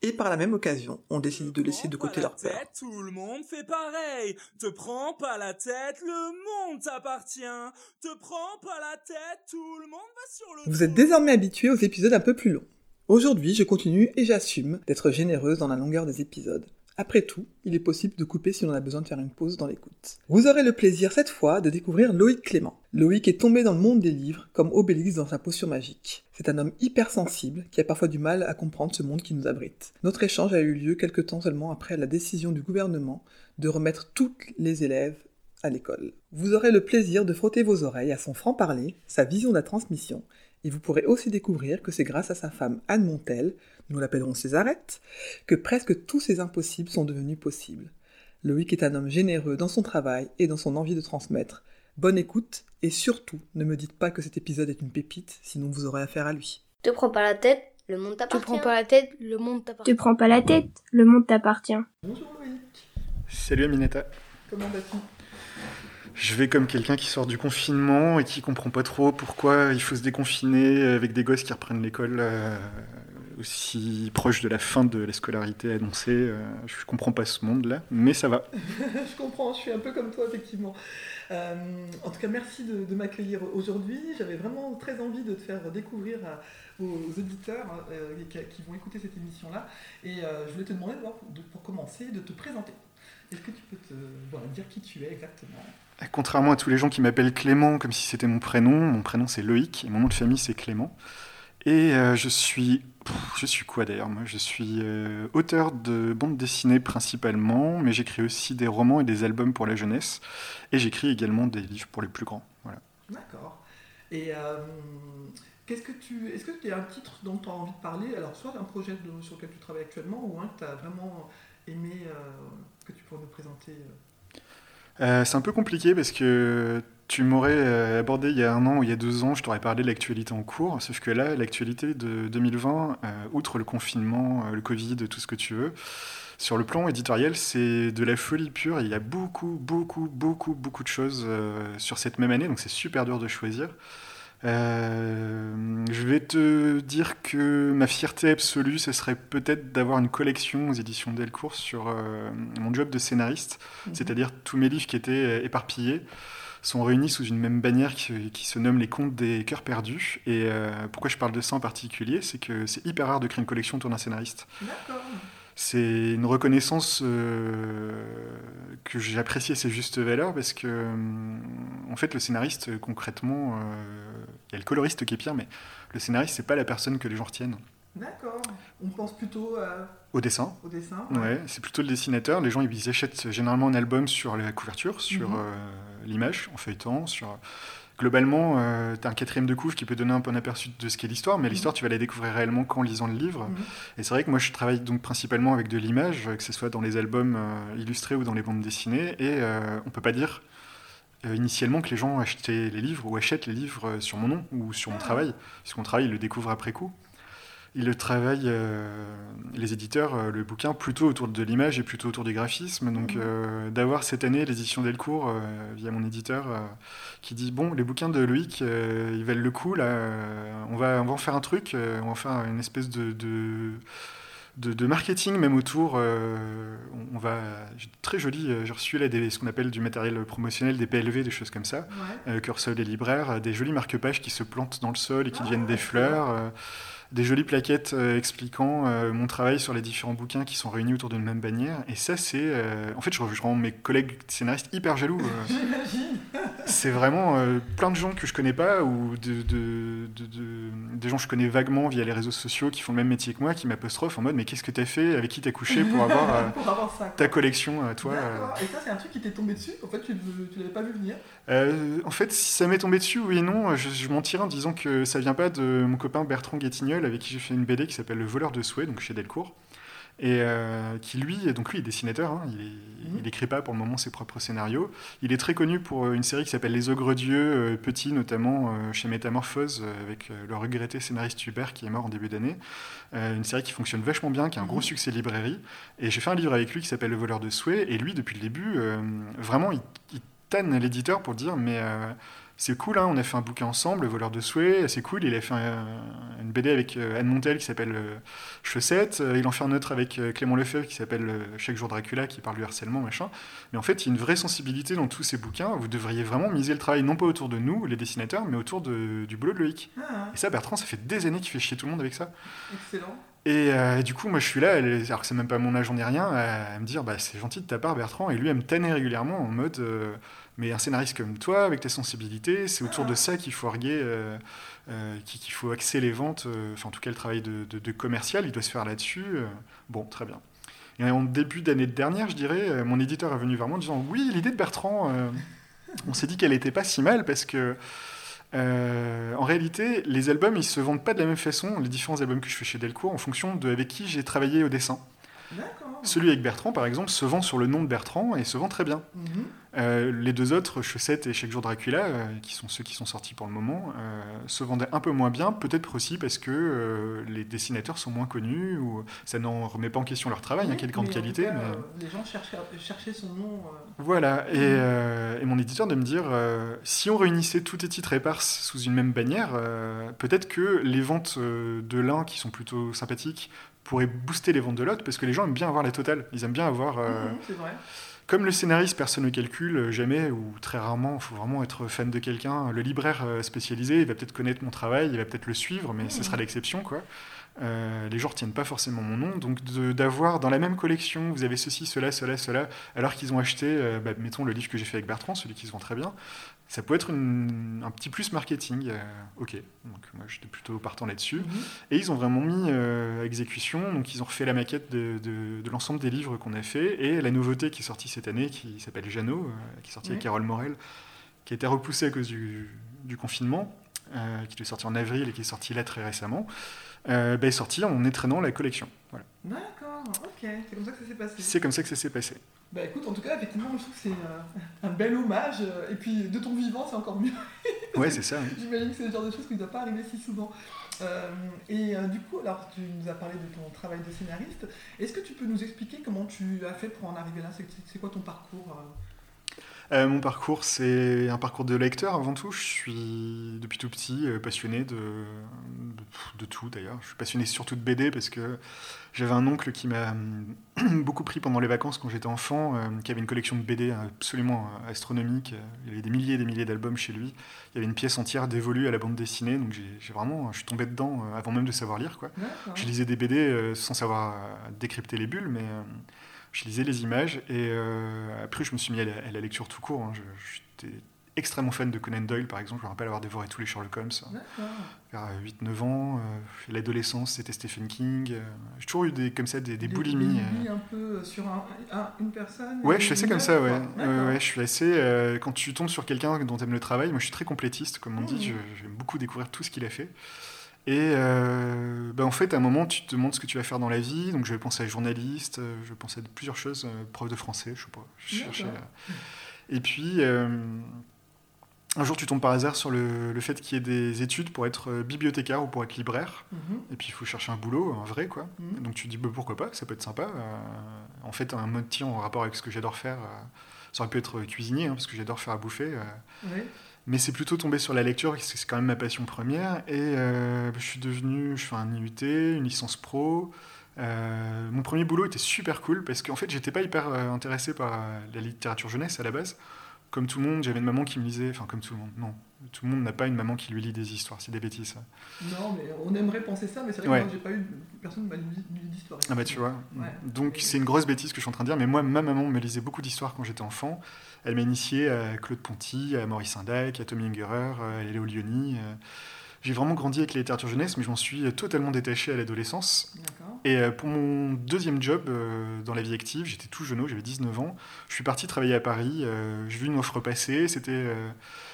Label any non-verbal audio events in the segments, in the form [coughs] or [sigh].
Et par la même occasion, on décide de laisser de côté leur peur. Tout le monde fait pareil. Te prends pas la tête, le monde t'appartient. Te prends pas la tête, tout le monde va sur le Vous êtes désormais habitués aux épisodes un peu plus longs. Aujourd'hui, je continue et j'assume d'être généreuse dans la longueur des épisodes. Après tout, il est possible de couper si l'on a besoin de faire une pause dans l'écoute. Vous aurez le plaisir cette fois de découvrir Loïc Clément. Loïc est tombé dans le monde des livres comme Obélix dans sa potion magique. C'est un homme hypersensible qui a parfois du mal à comprendre ce monde qui nous abrite. Notre échange a eu lieu quelque temps seulement après la décision du gouvernement de remettre tous les élèves à l'école. Vous aurez le plaisir de frotter vos oreilles à son franc-parler, sa vision de la transmission, et vous pourrez aussi découvrir que c'est grâce à sa femme Anne Montel, nous l'appellerons Césarette, que presque tous ces impossibles sont devenus possibles. Loïc est un homme généreux dans son travail et dans son envie de transmettre. Bonne écoute, et surtout, ne me dites pas que cet épisode est une pépite, sinon vous aurez affaire à lui. Te prends pas la tête, le monde Te t'appartient. prends pas la tête, le monde t'appartient. Te prends pas la tête, le monde t'appartient. Bonjour Loïc, Salut Aminata. comment vas-tu? Je vais comme quelqu'un qui sort du confinement et qui comprend pas trop pourquoi il faut se déconfiner avec des gosses qui reprennent l'école euh, aussi proche de la fin de la scolarité annoncée. Euh, je comprends pas ce monde-là, mais ça va. [laughs] je comprends, je suis un peu comme toi, effectivement. Euh, en tout cas, merci de, m'accueillir aujourd'hui. J'avais vraiment très envie de te faire découvrir aux auditeurs qui, vont écouter cette émission-là. Et je voulais te demander, de- pour commencer, de te présenter. Est-ce que tu peux te dire qui tu es exactement? Contrairement à tous les gens qui m'appellent Clément comme si c'était mon prénom, mon prénom c'est Loïc et mon nom de famille c'est Clément. Et euh, je suis. Je suis quoi d'ailleurs Moi, je suis euh, auteur de bande dessinée principalement, mais j'écris aussi des romans et des albums pour la jeunesse. Et j'écris également des livres pour les plus grands. Voilà. D'accord. Et euh, qu'est-ce que tu, est-ce que tu as un titre dont tu as envie de parler? Alors, soit un projet sur lequel tu travailles actuellement, ou un que tu as vraiment aimé, que tu pourrais nous présenter euh. C'est un peu compliqué parce que tu m'aurais euh, abordé il y a un an ou il y a deux ans, je t'aurais parlé de l'actualité en cours. Sauf que là, l'actualité de 2020, euh, outre le confinement, le Covid, tout ce que tu veux, sur le plan éditorial, c'est de la folie pure. Il y a beaucoup, beaucoup, beaucoup, beaucoup de choses sur cette même année, donc c'est super dur de choisir. Euh, je vais te dire que ma fierté absolue, ce serait peut-être d'avoir une collection aux éditions Delcourt sur euh, mon job de scénariste, c'est-à-dire tous mes livres qui étaient euh, éparpillés sont réunis sous une même bannière qui, qui se nomme Les Contes des Cœurs Perdus. Et euh, pourquoi je parle de ça en particulier C'est que c'est hyper rare de créer une collection autour d'un scénariste. D'accord. C'est une reconnaissance euh, que j'apprécie à ses justes valeurs parce que, hum, en fait, le scénariste, euh, concrètement, euh, il y a le coloriste qui est pire, mais le scénariste, c'est pas la personne que les gens retiennent. D'accord. On pense plutôt à- Au dessin, au dessin. ouais, c'est plutôt le dessinateur. Les gens, ils achètent généralement un album sur la couverture, sur Mhm. euh, l'image, en feuilletant, sur... Globalement, tu as un quatrième de couve qui peut donner un peu un aperçu de ce qu'est l'histoire, mais l'histoire, tu vas la découvrir réellement qu'en lisant le livre. Mhm. Et c'est vrai que moi, je travaille donc principalement avec de l'image, euh, que ce soit dans les albums euh, illustrés ou dans les bandes dessinées, et euh, on peut pas dire euh, initialement que les gens achetaient les livres ou achètent les livres euh, sur mon nom ou sur mon travail, puisqu'on travaille, ils le découvrent après coup. Ils le travaillent, euh, les éditeurs, euh, le bouquin, plutôt autour de l'image et plutôt autour du graphisme. Donc Mhm. euh, d'avoir cette année l'édition Delcourt, via mon éditeur, qui dit, bon, les bouquins de Loïc, ils valent le coup, là, on, va, on va en faire un truc, on va faire une espèce de... de de, de marketing même autour. on, va très joli. J'ai reçu là des, ce qu'on appelle du matériel promotionnel, des PLV, des choses comme ça, Ouais. que reçoivent les libraires, des jolis marque-pages qui se plantent dans le sol et qui Ah, deviennent des fleurs. Des jolies plaquettes euh, expliquant euh, mon travail sur les différents bouquins qui sont réunis autour d'une même bannière. Et ça, c'est. euh, en fait, je, rends mes collègues scénaristes hyper jaloux. [laughs] J'imagine. c'est vraiment plein de gens que je connais pas ou de, de- de- de- des gens que je connais vaguement via les réseaux sociaux qui font le même métier que moi qui m'apostrophent en mode Mais qu'est-ce que t'as fait Avec qui t'as couché pour avoir [laughs] Pour avoir ça. ta collection à toi. Et ça, c'est un truc qui t'est tombé dessus? En fait, tu ne tu l'avais pas vu venir? Euh, en fait, si ça m'est tombé dessus, oui et non, je, je m'en tire en disant que ça vient pas de mon copain Bertrand Avec qui j'ai fait une BD qui s'appelle Le voleur de souhait, donc chez Delcourt. et euh, qui lui, donc lui est dessinateur, hein, il, est- Mhm. pas pour le moment ses propres scénarios. Il est très connu pour une série qui s'appelle Les Ogres Dieux, euh, petit notamment euh, chez Métamorphose, euh, avec euh, le regretté scénariste Hubert qui est mort en début d'année. Euh, une série qui fonctionne vachement bien, qui a un gros Mhm. succès librairie. Et j'ai fait un livre avec lui qui s'appelle Le voleur de souhaits, et lui, depuis le début, euh, vraiment, il, il tanne l'éditeur pour dire, mais... c'est cool, hein, on a fait un bouquin ensemble, Le voleur de souhaits, c'est cool. Il a fait un- une BD avec euh, Anne Montel qui s'appelle euh, Chaussette. Euh, il en fait un autre avec Clément Lefebvre qui s'appelle Chaque jour Dracula, qui parle du harcèlement, machin. Mais en fait, il y a une vraie sensibilité dans tous ces bouquins. Vous devriez vraiment miser le travail, non pas autour de nous, les dessinateurs, mais autour de- du boulot de Loïc. Ah, Et ça, Bertrand, ça fait des années qu'il fait chier tout le monde avec ça. excellent. Et euh, du coup, moi, je suis là, alors que c'est même pas mon âge, on n'est rien, à, à me dire, bah, c'est gentil de ta part, Bertrand. Et lui, elle me tannait régulièrement en mode, euh, mais un scénariste comme toi, avec tes sensibilités, c'est autour de ça qu'il faut arguer, euh, euh, qu'il faut axer les ventes, euh, enfin, en tout cas, le travail de, de- de commercial, il doit se faire là-dessus. bon, très bien. Et en début d'année dernière, je dirais, mon éditeur est venu vers moi en disant, oui, l'idée de Bertrand, on s'est dit qu'elle était pas si mal parce que. Euh, en réalité, les albums, ils se vendent pas de la même façon, les différents albums que je fais chez Delcourt, en fonction de avec qui j'ai travaillé au dessin. D'accord. Celui avec Bertrand, par exemple, se vend sur le nom de Bertrand et se vend très bien. Mhm. Euh, les deux autres, Chaussette et Chaque jour Dracula, euh, qui sont ceux qui sont sortis pour le moment, euh, se vendaient un peu moins bien, peut-être aussi parce que les dessinateurs sont moins connus, ou ça n'en remet pas en question leur travail, hein, quelle grande Mais en qualité. tout cas, mais... les gens cherchaient, cherchaient son nom. Voilà, et, et mon éditeur de me dire, si on réunissait tous tes titres éparses sous une même bannière, peut-être que les ventes de l'un, qui sont plutôt sympathiques, pourraient booster les ventes de l'autre, parce que les gens aiment bien avoir la totale. Ils aiment bien avoir... mhm, c'est vrai. Comme le scénariste, personne ne calcule euh, jamais, ou très rarement, il faut vraiment être fan de quelqu'un. Le libraire euh, spécialisé, il va peut-être connaître mon travail, il va peut-être le suivre, mais ce sera l'exception, quoi. Euh, les gens retiennent pas forcément mon nom, donc d'avoir dans la même collection, vous avez ceci, cela, cela, cela, alors qu'ils ont acheté, euh, bah, mettons le livre que j'ai fait avec Bertrand, celui qui se vend très bien, ça peut être une- un petit plus marketing. euh, ok, donc moi j'étais plutôt partant là-dessus. Mhm. Et ils ont vraiment mis à exécution, donc ils ont refait la maquette de, de- de l'ensemble des livres qu'on a fait, et la nouveauté qui est sortie cette année, qui s'appelle Jeannot, qui est sortie avec. Carole Morel, qui a été repoussée à cause du, du confinement, qui est sorti en avril et qui est sorti là très récemment, euh, bah, est sortie en étrenant la collection. Voilà. D'accord, ok, c'est comme ça que ça s'est passé. C'est comme ça que ça s'est passé. Bah écoute, en tout cas, effectivement, je trouve que c'est euh, un bel hommage, euh, et puis de ton vivant, c'est encore mieux. [laughs] Ouais, c'est ça. oui. J'imagine que c'est le genre de choses qui ne doit pas arriver si souvent. Euh, et euh, du coup, alors tu nous as parlé de ton travail de scénariste. Est-ce que tu peux nous expliquer comment tu as fait pour en arriver là? C'est quoi ton parcours euh mon parcours, c'est un parcours de lecteur avant tout. Je suis depuis tout petit euh, passionné de, de, de tout d'ailleurs. Je suis passionné surtout de BD parce que j'avais un oncle qui m'a hum, [clears throat] beaucoup pris pendant les vacances quand j'étais enfant, euh, qui avait une collection de BD absolument astronomique. Il y avait des milliers et des milliers d'albums chez lui. Il y avait une pièce entière dévolue à la bande dessinée, donc j'ai vraiment, je suis tombé dedans avant même de savoir lire quoi. Je lisais des BD sans savoir décrypter les bulles, mais euh, je lisais les images. Et euh, après, je me suis mis à la, à la lecture tout court. hein. Je- J'étais extrêmement fan de Conan Doyle, par exemple. Je me rappelle avoir dévoré tous les Sherlock Holmes D'accord. vers euh, 8-9 ans. Euh, L'adolescence, c'était Stephen King. Euh, J'ai toujours eu des, comme ça des, des Des- boulimies. Des euh. un peu sur un- un- une personne Ouais, je suis assez comme ça, ouais. Ouais, je suis assez. euh, quand tu tombes sur quelqu'un dont tu aimes le travail, moi je suis très complétiste, comme on dit. Je- J'aime beaucoup découvrir tout ce qu'il a fait. Et euh, bah, en fait, à un moment, tu te demandes ce que tu vas faire dans la vie. Donc, je vais penser à journaliste, euh, je vais penser à plusieurs choses, euh, prof de français, je sais pas. Je cherchais, D'accord. Et puis, euh, un jour, tu tombes par hasard sur le, le fait qu'il y ait des études pour être bibliothécaire ou pour être libraire. Mhm. Et puis, il faut chercher un boulot, un vrai, quoi. Mhm. Donc, tu te dis, bah, pourquoi pas, ça peut être sympa. Euh, en fait, un mode tir en rapport avec ce que j'adore faire. ça aurait pu être cuisinier, hein, parce que j'adore faire à bouffer. Ouais. Mais c'est plutôt tombé sur la lecture, parce que c'est quand même ma passion première. Et euh, je suis devenu, je fais un IUT, une licence pro. Euh, mon premier boulot était super cool, parce qu'en fait, j'étais pas hyper euh, intéressé par la littérature jeunesse à la base. Comme tout le monde, j'avais une maman qui me lisait, enfin comme tout le monde, non. Tout le monde n'a pas une maman qui lui lit des histoires, c'est des bêtises. ça. Non, mais on aimerait penser ça, mais c'est vrai que j'ai pas eu. Personne ne m'a lu lu d'histoire. Ah bah tu vois. Ouais. Donc c'est une grosse bêtise que je suis en train de dire, mais moi, ma maman me lisait beaucoup d'histoires quand j'étais enfant. Elle m'a initié à Claude Ponty, à Maurice Sindac, à Tommy Ungerer, à Léo Lioni. euh. j'ai vraiment grandi avec la littérature jeunesse, mais je m'en suis totalement détaché à l'adolescence. Et euh, pour mon deuxième job euh, dans la vie active, j'étais tout jeune, j'avais 19 ans. Je suis parti travailler à Paris. euh, j'ai vu une offre passer. C'était, euh,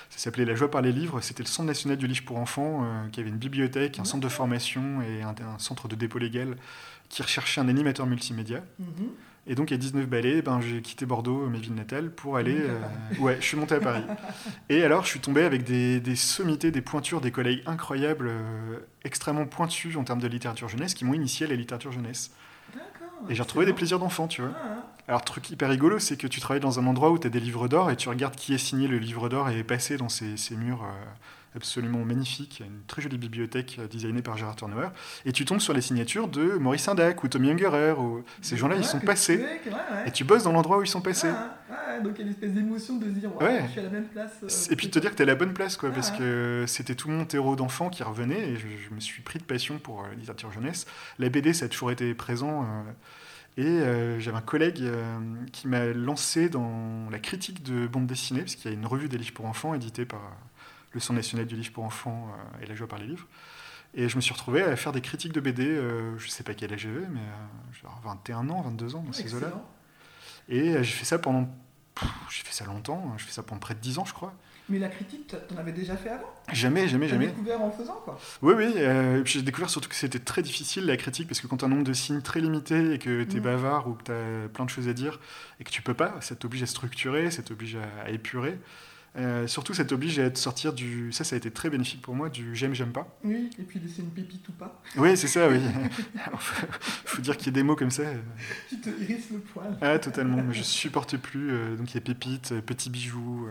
ça s'appelait La joie par les livres. C'était le Centre national du livre pour enfants, euh, qui avait une bibliothèque, un centre de formation et un, un centre de dépôt légal qui recherchait un animateur multimédia. Mhm. Et donc, à 19 balais, ben, j'ai quitté Bordeaux, ma ville natale, pour aller. euh, ouais, je suis monté à Paris. [laughs] Et alors, je suis tombé avec des, des sommités, des pointures, des collègues incroyables, euh, extrêmement pointus en termes de littérature jeunesse, qui m'ont initié à la littérature jeunesse. D'accord. Et j'ai retrouvé des plaisirs d'enfant, tu vois. Ah, ah. Alors, truc hyper rigolo, c'est que tu travailles dans un endroit où tu as des livres d'or et tu regardes qui a signé le livre d'or et est passé dans ces, ces murs euh, absolument a une très jolie bibliothèque euh, designée par Gérard Turnauer. Et tu tombes sur les signatures de Maurice Indac ou Tommy Ungerer. Ou... Ces gens-là, Ouais, ils sont tu passés. ouais, ouais. Et tu bosses dans l'endroit où ils sont passés. Ah, ah, donc il y a une espèce d'émotion de dire, je suis à la même place. euh, Et puis de te dire que t'es à la bonne place, quoi, Ah, parce que c'était tout mon terreau d'enfant qui revenait, et je, je me suis pris de passion pour euh, la littérature jeunesse. La BD, ça a toujours été présent, euh, et euh, j'avais un collègue euh, qui m'a lancé dans la critique de bande dessinée, parce qu'il y a une revue des livres pour enfants éditée par euh, le Centre national du livre pour enfants euh, et la joie par les livres. Et je me suis retrouvé à faire des critiques de BD, euh, je sais pas quel âge j'avais, mais euh, genre 21 ans, 22 ans, dans ces eaux-là. Et euh, j'ai fait ça pendant... J'ai fait ça longtemps, hein, j'ai fait ça pendant près de 10 ans, je crois. Mais la critique, t'en- avais déjà fait avant? Jamais, jamais, T'as jamais. découvert en faisant, quoi. Oui, oui. et puis j'ai découvert surtout que c'était très difficile la critique parce que quand tu as un nombre de signes très limité et que tu es Mm. bavard ou que tu as plein de choses à dire et que tu peux pas, ça t'oblige à structurer, ça t'oblige à, à épurer. Euh, surtout, ça t'oblige à te sortir du. Ça, ça a été très bénéfique pour moi, du j'aime, j'aime pas. Oui, et puis laisser une pépite ou pas. Oui, c'est ça, oui. [laughs] [laughs] Alors, faut, faut dire qu'il y ait des mots comme ça. euh, Tu te hérisses le poil. Ah, totalement. Mais je supporte plus. euh, donc, il y a Pépite, Petit Bijou.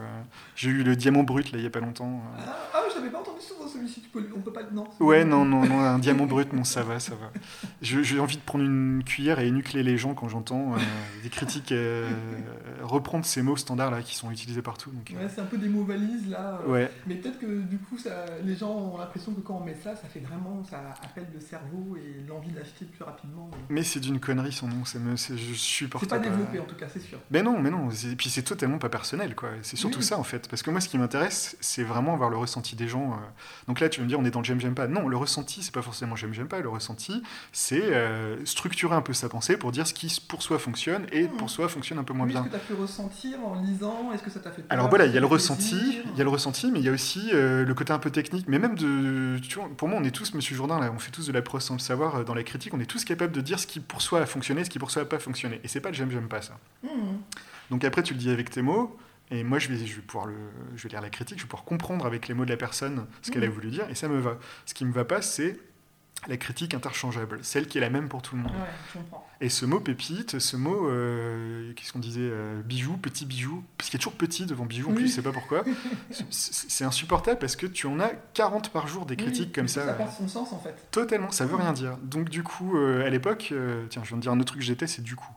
J'ai eu le Diamant Brut, là, il y a pas longtemps. Ah, ah, je l'avais pas entendu souvent celui-ci. Tu peux, on peut pas. Non. Ouais, non, non, non, un [laughs] diamant brut, non, ça va, ça va. J'ai envie de prendre une cuillère et énucler les gens quand j'entends euh, des critiques euh, reprendre ces mots standards là qui sont utilisés partout. Donc, Ouais, peu des mots valises là. ouais. Mais peut-être que du coup, ça, les gens ont l'impression que quand on met ça, ça fait vraiment, ça appelle le cerveau et l'envie d'acheter plus rapidement. Mais c'est d'une connerie son nom, c'est- je supporte C'est pas développé en tout cas, c'est sûr. Mais non, mais non. Et puis c'est totalement pas personnel, quoi. C'est surtout Oui. ça, en fait. Parce que moi, ce qui m'intéresse, c'est vraiment avoir le ressenti des gens. euh. Donc là, tu vas me dire, on est dans j'aime, j'aime pas. Non, le ressenti, c'est pas forcément j'aime, j'aime pas. Le ressenti, c'est euh, structurer un peu sa pensée pour dire ce qui, pour soi, fonctionne et Mhm. pour soi, fonctionne un peu moins Oui, bien. Est-ce que tu as pu ressentir en lisant? Est-ce que ça t'a fait peur? Alors voilà, il y a le ressenti, il y a le ressenti, mais il y a aussi euh, le côté un peu technique, mais même de, tu vois, pour moi, on est tous, Monsieur Jourdain, là, on fait tous de la prose sans le savoir euh, dans la critique, on est tous capables de dire ce qui pour soi a fonctionné, ce qui pour soi a pas fonctionné, et c'est pas le j'aime, j'aime pas ça. Mhm. Donc après, tu le dis avec tes mots, et moi, je vais, je vais pouvoir le, je vais lire la critique, je vais pouvoir comprendre avec les mots de la personne ce qu'elle a Mhm. voulu dire, et ça me va. Ce qui me va pas, c'est la critique interchangeable, celle qui est la même pour tout le monde. Ouais. Et ce mot pépite, ce mot, euh, qu'est-ce qu'on disait euh, Bijou, petit bijou, parce qu'il y a toujours petit devant bijou, en plus, Oui. je sais pas pourquoi. [laughs] C'est- insupportable parce que tu en as 40 par jour des critiques Oui, comme ça. Ça porte son sens en fait. Totalement, ça veut rien dire. Donc du coup, euh, à l'époque, euh, tiens, je viens de dire un autre truc que j'étais, c'est du coup.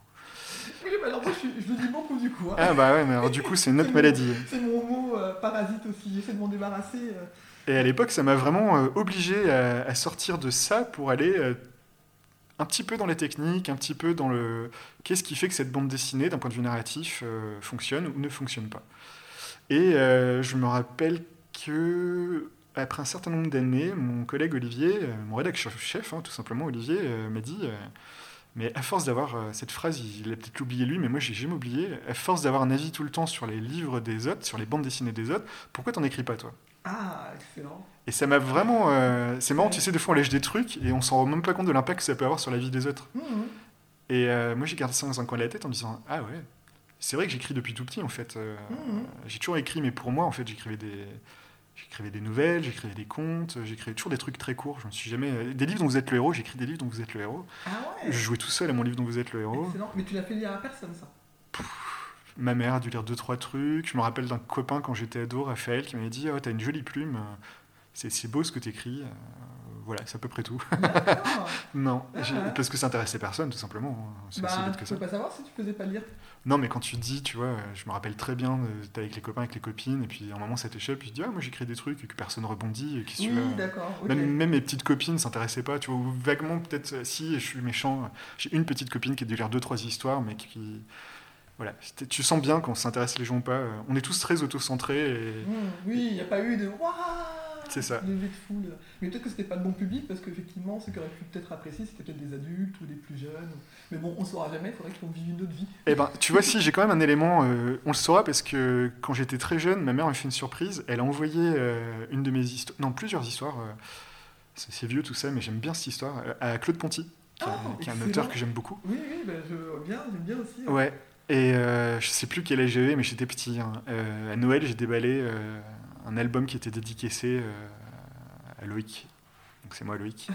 Oui, mais alors moi je, je le dis beaucoup du coup. hein. Ah bah ouais, mais alors du coup, c'est une autre maladie. C'est mon mot parasite aussi, j'essaie de m'en débarrasser. Et à l'époque, ça m'a vraiment euh, obligé à, sortir de ça pour aller euh, un petit peu dans les techniques, un petit peu dans le qu'est-ce qui fait que cette bande dessinée, d'un point de vue narratif, euh, fonctionne ou ne fonctionne pas. Et je me rappelle que après un certain nombre d'années, mon collègue Olivier, mon rédacteur chef, hein, tout simplement Olivier, m'a dit. mais à force d'avoir cette phrase, il a peut-être oublié lui, mais moi j'ai jamais oublié. À force d'avoir un avis tout le temps sur les livres des autres, sur les bandes dessinées des autres, pourquoi t'en écris pas toi? Ah, excellent. et ça m'a vraiment. euh, c'est marrant, tu sais, des fois on lèche des trucs et on s'en rend même pas compte de l'impact que ça peut avoir sur la vie des autres. Mhm. Et euh, moi j'ai gardé ça dans un coin de la tête en me disant Ah ouais, c'est vrai que j'écris depuis tout petit en fait. Euh, Mhm. J'ai toujours écrit, mais pour moi en fait, j'écrivais des. J'écrivais des nouvelles, j'écrivais des contes, j'écrivais toujours des trucs très courts. Je me suis jamais. euh, Des livres dont vous êtes le héros, j'écris des livres dont vous êtes le héros. Ah ouais. Je jouais tout seul à mon livre dont vous êtes le héros. Excellent. Mais tu l'as fait lire à personne ça. Ma mère a dû lire deux, trois trucs. Je me rappelle d'un copain quand j'étais ado, Raphaël, qui m'avait dit Oh, t'as une jolie plume, c'est beau ce que t'écris. Euh, Voilà, c'est à peu près tout. D'accord. [laughs] Non, Ah parce que ça intéressait personne, tout simplement. hein. C'est aussi bah, bête que tu ça. peux pas savoir si tu faisais pas lire. Non, mais quand tu dis, tu vois, je me rappelle très bien, euh, t'es avec les copains, avec les copines, et puis à un moment ça t'échappe, puis tu dis, ah, moi j'écris des trucs et que personne rebondit, et qui Oui, d'accord. Même, même mes petites copines s'intéressaient pas, tu vois, ou vaguement peut-être, euh, si, je suis méchant, j'ai une petite copine qui a dû lire deux, trois histoires, mais qui. Voilà, tu sens bien quand on s'intéresse les gens ou pas. euh, On est tous très auto-centrés, et Mhm. Oui, il n'y a pas eu de Waouh C'est ça. Levée de foule. Mais peut-être que c'était pas le bon public parce qu'effectivement, ceux qui auraient pu peut-être apprécier, c'était peut-être des adultes ou des plus jeunes. Mais bon, on saura jamais, il faudrait qu'on vive une autre vie. Eh ben, tu vois, si, j'ai quand même un élément, euh, on le saura parce que quand j'étais très jeune, ma mère m'a fait une surprise. Elle a envoyé euh, une de mes histoires, non, plusieurs histoires, euh, c'est vieux tout ça, mais j'aime bien cette histoire, à Claude Ponty, qui, est- Ah, qui est un excellent. auteur que j'aime beaucoup. Oui, oui, je vois bien, j'aime bien aussi. hein. Ouais, et euh, je sais plus quel âge j'avais, mais j'étais petit. hein. Euh, à Noël, j'ai déballé euh, un album qui était dédicacé euh, à Loïc. Donc c'est moi, Loïc.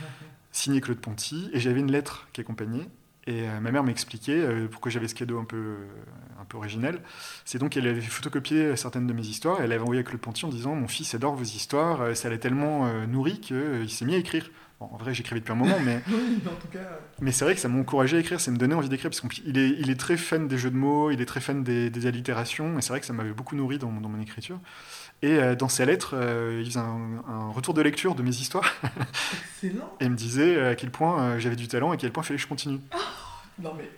[laughs] Signé Claude Ponty. Et j'avais une lettre qui accompagnait. Et ma mère m'expliquait pourquoi j'avais ce cadeau un peu, un peu original. C'est donc qu'elle avait photocopié certaines de mes histoires. Et elle avait envoyé à Claude Ponty en disant Mon fils adore vos histoires. Ça l'a tellement nourri qu'il s'est mis à écrire. Bon, en vrai, j'écrivais depuis un moment, mais [laughs] Oui, mais en tout cas, euh, mais c'est vrai que ça m'a encouragé à écrire, ça me donnait envie d'écrire, parce qu'il est, il est très fan des jeux de mots, il est très fan des, des allitérations, et c'est vrai que ça m'avait beaucoup nourri dans, mon- dans mon écriture. Et euh, dans ses lettres, euh, il faisait un, un retour de lecture de mes histoires, excellent. [laughs] et il me disait à quel point j'avais du talent et à quel point il fallait que je continue. Non, mais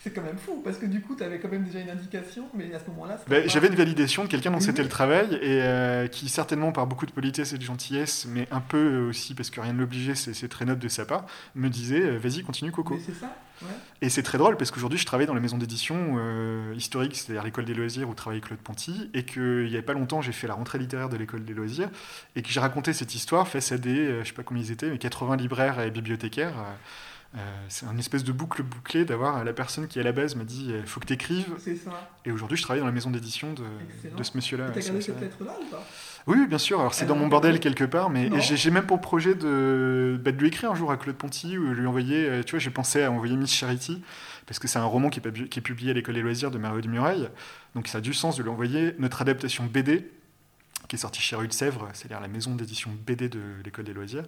[laughs] c'est quand même fou parce que du coup, tu avais quand même déjà une indication, mais à ce moment-là, Ben, pas- J'avais une validation de quelqu'un dont c'était le travail, et euh, qui certainement par beaucoup de politesse et de gentillesse, mais un peu aussi parce que rien ne l'obligeait, c'est très noble de sa part, me disait euh, vas-y, continue Coco. Mais c'est ça, ouais. Et c'est très drôle parce qu'aujourd'hui, je travaille dans la maison d'édition euh, historique, c'est-à-dire l'école des loisirs où travaille Claude Ponty, et qu'il n'y a pas longtemps, j'ai fait la rentrée littéraire de l'école des loisirs, et que j'ai raconté cette histoire face à des, euh, je sais pas combien ils étaient, mais 80 libraires et bibliothécaires. Euh, euh, c'est un espèce de boucle bouclée d'avoir la personne qui à la base m'a dit il faut que tu écrives et aujourd'hui je travaille dans la maison d'édition de, ce monsieur-là. T'as gardé cette lettre-là ou pas? Oui, bien sûr. Alors c'est dans mon bordel quelque part, mais j'ai même pour projet de, bah, de lui écrire un jour à Claude Ponty ou lui envoyer. euh, Tu vois, j'ai pensé à envoyer Miss Charity parce que c'est un roman qui est, pabu- qui est publié à l'école des loisirs de Mario de Muraille. Donc ça a du sens de lui envoyer notre adaptation BD qui est sortie chez Rue de Sèvres, c'est-à-dire la maison d'édition BD de l'école des loisirs,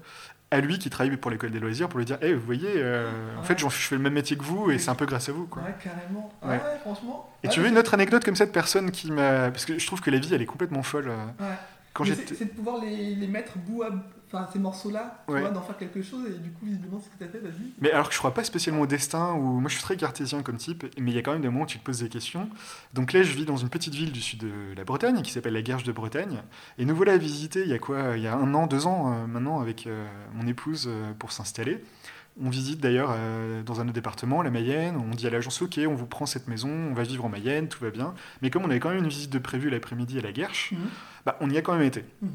à lui qui travaille pour l'école des loisirs pour lui dire, hey, vous voyez, euh, en fait, j'en- je fais le même métier que vous et c'est un peu grâce à vous, quoi. Ouais, carrément. Ouais. Ouais, franchement. Et tu veux une autre anecdote comme cette personne qui m'a, parce que je trouve que la vie, elle est complètement folle. euh, Ouais. Quand Mais j'étais c'est de pouvoir les, les mettre bout à enfin ces morceaux-là, tu Ouais. vois, d'en faire quelque chose et du coup visiblement c'est ce que t'as fait, vas-y. Mais alors que je crois pas spécialement au destin, ou moi je suis très cartésien comme type, mais il y a quand même des moments où tu te poses des questions. Donc là, je vis dans une petite ville du sud de la Bretagne qui s'appelle la Guerche de Bretagne, et nous voilà visiter il y a quoi Il y a un an, deux ans euh, maintenant avec euh, mon épouse euh, pour s'installer. On visite d'ailleurs dans un autre département, la Mayenne. On dit à l'agence OK, on vous prend cette maison, on va vivre en Mayenne, tout va bien. Mais comme on avait quand même une visite de prévue l'après-midi à la Guerche, Mhm. bah, on y a quand même été. Mhm.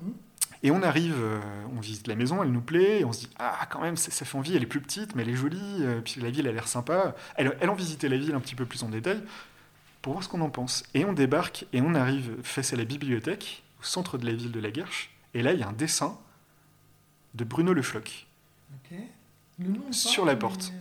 Et on arrive, euh, on visite la maison, elle nous plaît, et on se dit ah quand même ça, ça fait envie, elle est plus petite mais elle est jolie, euh, puis la ville a l'air sympa. Elle, elle en visitait la ville un petit peu plus en détail pour voir ce qu'on en pense. Et on débarque et on arrive face à la bibliothèque au centre de la ville de la Guerche, et là il y a un dessin de Bruno Le Floch. Sur la porte. euh,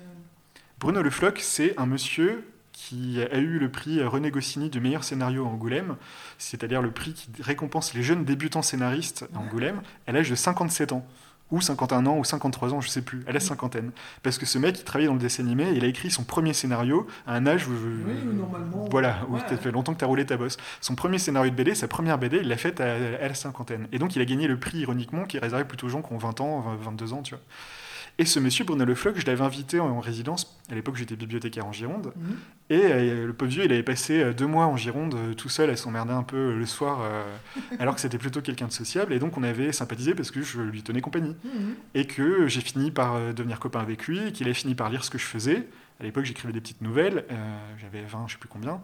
Bruno Le Floch, c'est un monsieur qui a eu le prix René Goscinny du meilleur scénario à Angoulême, c'est-à-dire le prix qui récompense les jeunes débutants scénaristes à Angoulême à l'âge de 57 ans. Ou 51 ans, ou 53 ans, je sais plus, à la cinquantaine. Parce que ce mec, il travaillait dans le dessin animé, et il a écrit son premier scénario à un âge où... Oui, normalement. Voilà, où Ouais. ça fait longtemps que tu as roulé ta bosse. Son premier scénario de BD, sa première BD, il l'a faite à, à la cinquantaine. Et donc il a gagné le prix, ironiquement, qui est réservé plutôt aux gens qui ont 20 ans, 20, 22 ans, tu vois. Et ce monsieur, Bruno Le Floch, je l'avais invité en, en résidence. À l'époque, j'étais bibliothécaire en Gironde. Mhm. Et euh, le pauvre vieux, il avait passé euh, deux mois en Gironde euh, tout seul à s'emmerder un peu le soir, [laughs] alors que c'était plutôt quelqu'un de sociable. Et donc on avait sympathisé parce que je lui tenais compagnie. Mhm. Et que j'ai fini par devenir copain avec lui, et qu'il a fini par lire ce que je faisais. À l'époque, j'écrivais des petites nouvelles, j'avais 20, je sais plus combien.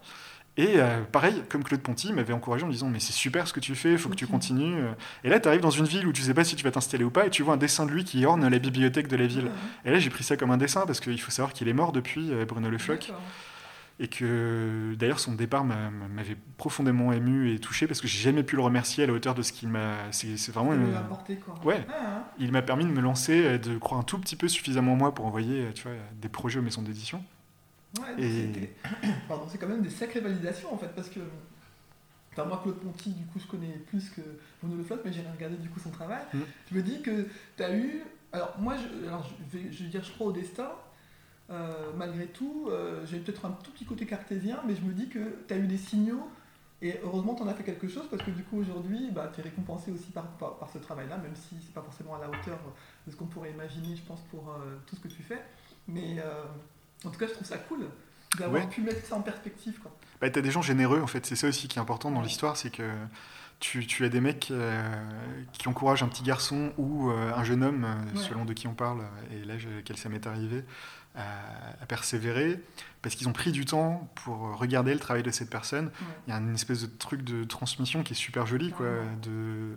Et euh, pareil, comme Claude Ponty m'avait encouragé en me disant Mais c'est super ce que tu fais, il faut que tu continues. Et là, tu arrives dans une ville où tu sais pas si tu vas t'installer ou pas, et tu vois un dessin de lui qui orne la bibliothèque de la ville. Et là, j'ai pris ça comme un dessin parce qu'il faut savoir qu'il est mort depuis, euh, Bruno Le Floch. Et que d'ailleurs son départ m'a- m'avait profondément ému et touché parce que j'ai jamais pu le remercier à la hauteur de ce qu'il m'a. C'est c'est vraiment. Ça une- lui a apporté, quoi. Ouais. Ah, hein. Il m'a permis de me lancer, euh, de croire un tout petit peu suffisamment en moi pour envoyer euh, tu vois, des projets aux maisons d'édition. Ouais, Et- [coughs] c'est quand même des sacrées validations en fait, parce que. Enfin, moi, Claude Ponty, du coup, je connais plus que Bruno Le Floch, mais j'ai regardé du coup son travail. Mm. Je me dis que tu as eu. Alors, moi, je, alors, je, vais, je dire, je crois au destin. Euh, malgré tout, euh, j'ai peut-être un tout petit côté cartésien, mais je me dis que tu as eu des signaux. Et heureusement, tu en as fait quelque chose parce que du coup, aujourd'hui, bah, tu es récompensé aussi par, par, par ce travail-là, même si c'est pas forcément à la hauteur de ce qu'on pourrait imaginer, je pense, pour euh, tout ce que tu fais. Mais en tout cas, je trouve ça cool d'avoir Ouais. pu mettre ça en perspective. Quoi. Bah, t'as des gens généreux en fait, c'est ça aussi qui est important dans l'histoire, c'est que tu, tu as des mecs euh, qui encouragent un petit garçon ou euh, un jeune homme, euh, Ouais. selon de qui on parle, et l'âge auquel ça m'est arrivé, à, à persévérer, parce qu'ils ont pris du temps pour regarder le travail de cette personne. Il y a une espèce de truc de transmission qui est super joli, quoi. De...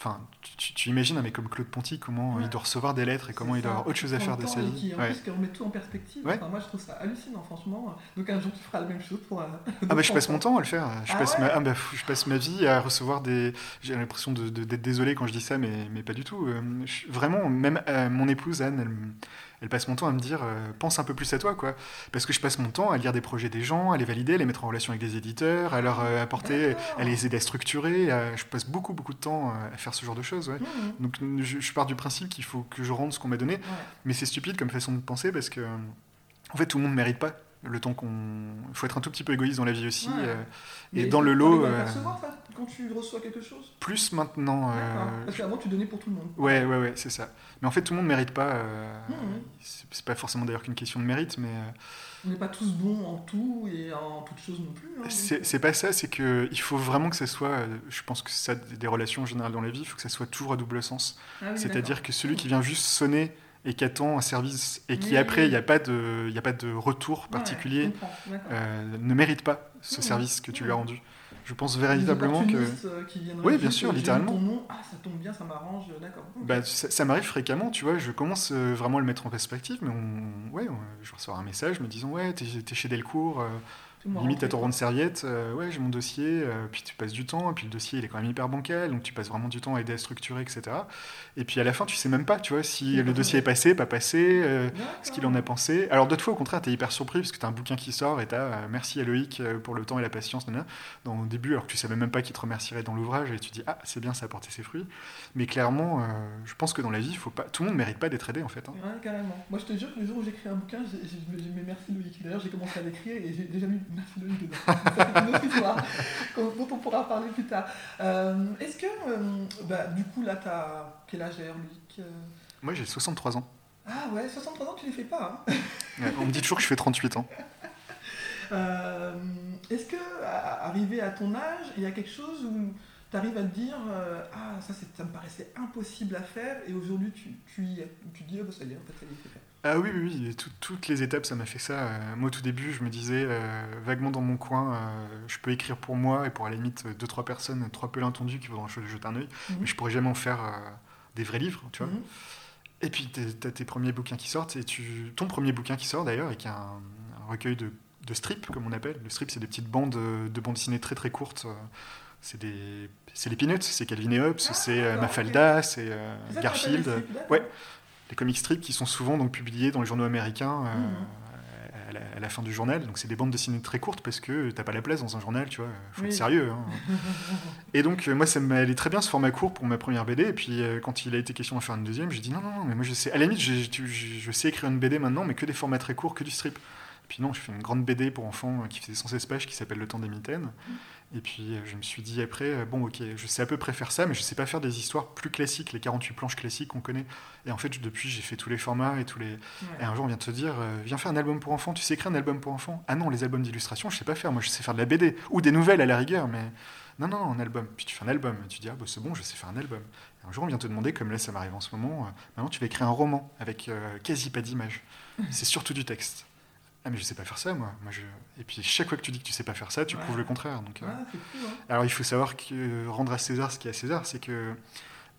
Enfin, tu, tu- imagines un mec comme Claude Ponty, comment Ouais. il doit recevoir des lettres et comment il doit avoir autre chose à faire de sa vie. En Ouais. plus, qui remet tout en perspective. Ouais. Enfin, moi, je trouve ça hallucinant, franchement. Donc, un jour, tu feras la même chose pour. euh, [laughs] Ah bah je passe mon temps à le faire. Je, Ah passe, ouais ma, ah bah, je passe ma vie à recevoir des... J'ai l'impression de- de- d'être désolé quand je dis ça, mais, mais pas du tout. Euh, je- vraiment, même euh, mon épouse Anne, elle, me- elle passe mon temps à me dire euh, pense un peu plus à toi, quoi. Parce que je passe mon temps à lire des projets des gens, à les valider, à les mettre en relation avec des éditeurs, à leur euh, apporter, à les aider à structurer. à- Je passe beaucoup, beaucoup de temps euh, à faire ce genre de choses, ouais. Mhm. Donc je, je pars du principe qu'il faut que je rende ce qu'on m'a donné, Ouais. mais c'est stupide comme façon de penser parce que en fait tout le monde ne mérite pas le temps qu'on. Il faut être un tout petit peu égoïste dans la vie aussi. Ouais. euh, et dans le lot, euh, ça quand tu reçois quelque chose? plus maintenant. euh. Parce qu'avant, tu donnais pour tout le monde. Ouais, ouais, ouais, c'est ça. Mais en fait, tout le monde ne mérite pas. euh, Mhm. c'est c'est pas forcément d'ailleurs qu'une question de mérite, mais euh, On n'est pas tous bons en tout et en toutes choses non plus. hein, c'est pas ça. C'est que il faut vraiment que ça soit. Je pense que ça, des relations en général dans la vie, il faut que ça soit toujours à double sens. Ah oui, C'est-à-dire que celui qui vient juste sonner et qui attend un service et qui Oui, après, il oui. n'y a, pas de- il y a pas de retour particulier, euh, ne mérite pas ce service que tu lui as rendu. Je pense véritablement que. euh, Oui, bien sûr, littéralement. Ton nom, ah, ça tombe bien, ça m'arrange, d'accord. Bah, ça, ça m'arrive fréquemment, tu vois, je commence euh, vraiment à le mettre en perspective, mais on, ouais, on- je reçois un message me disant Ouais, t'es t'es chez Delcourt, euh, limite à ton rond de serviette, euh, ouais, j'ai mon dossier, euh, puis tu passes du temps, et puis le dossier il est quand même hyper bancal, donc tu passes vraiment du temps à aider à structurer, etc. Et puis à la fin, tu sais même pas, tu vois, si le dossier est passé, pas passé, euh, ce qu'il en a pensé. Alors d'autres fois, au contraire, t'es hyper surpris parce que t'as un bouquin qui sort et t'as euh, merci à Loïc pour le temps et la patience, nanana, dans, au début, alors que tu savais même pas qu'il te remercierait dans l'ouvrage et tu dis ah c'est bien, ça a porté ses fruits. Mais clairement, je pense que dans la vie, faut pas, tout le monde mérite pas d'être aidé en fait. hein. Ouais, carrément. Moi, je te jure que le jour où j'écris un bouquin, j'ai j'ai- j'ai mis merci Loïc. D'ailleurs, j'ai commencé à l'écrire et j'ai déjà mis merci Loïc dedans. [laughs] Une autre histoire dont on pourra parler plus tard. Euh, Est-ce que, euh, bah, du coup, là, t'as quel âge d'ailleurs, Loïc Euh, Moi j'ai 63 ans. Ah ouais, 63 ans, tu les fais pas. Hein? [laughs] Ouais, on me dit toujours que je fais 38 ans. [laughs] Euh, Est-ce que, à- arrivé à ton âge, il y a quelque chose où tu arrives à te dire euh, Ah, ça, ça me paraissait impossible à faire et aujourd'hui, tu, tu y es? Ou Tu te dis Ah, bah, ça y est, en fait, ça y est, c'est fait. Ah oui, oui, oui, tout- toutes les étapes, ça m'a fait ça. Euh, moi, au tout début, je me disais, euh, vaguement dans mon coin, euh, je peux écrire pour moi et pour à la limite deux, trois personnes, trois pelins tendus qui voudront jeter un œil, Mhm. mais je pourrais jamais en faire euh, des vrais livres, tu vois. Mhm. Et puis, tu as tes premiers bouquins qui sortent, et tu... ton premier bouquin qui sort d'ailleurs, et qui un, un recueil de, de strips, comme on appelle. Le strip, c'est des petites bandes de bandes dessinées très très courtes. C'est des... c'est les Peanuts, c'est Calvin et Hobbes, Ah, c'est Mafalda, c'est euh, Garfield. Ouais, les comic strips qui sont souvent donc publiés dans les journaux américains euh, Mhm. à, la, à la fin du journal. Donc c'est des bandes dessinées très courtes parce que t'as pas la place dans un journal, tu vois. Faut Oui. être sérieux. hein. [laughs] et donc euh, moi ça m'allait très bien ce format court pour ma première BD. Et puis euh, quand il a été question d'en faire une deuxième, j'ai dit non non non, mais moi je sais. À la limite, je, je sais écrire une BD maintenant, mais que des formats très courts, que du strip. Puis non, je fais une grande BD pour enfants qui faisait 116 pages qui s'appelle Le temps des mitaines. Et puis euh, je me suis dit après, euh, bon ok, je sais à peu près faire ça, mais je sais pas faire des histoires plus classiques, les 48 planches classiques qu'on connaît. Et en fait, depuis, j'ai fait tous les formats et tous les. Et un jour, on vient de te dire, euh, viens faire un album pour enfants. Tu sais écrire un album pour enfants? Ah non, les albums d'illustration, je sais pas faire. Moi, je sais faire de la BD ou des nouvelles à la rigueur, mais non, non, un album. Puis tu fais un album. Et tu dis, ah bah c'est bon, je sais faire un album. Et un jour, on vient te demander, comme là, ça m'arrive en ce moment, euh, maintenant, tu vas écrire un roman avec euh, quasi pas d'image. [laughs] C'est surtout du texte. Ah mais je sais pas faire ça moi. moi je... Et puis chaque fois que tu dis que tu sais pas faire ça, tu Ouais. prouves le contraire. Donc, euh, hein. alors il faut savoir que euh, rendre à César ce qui est à César, c'est que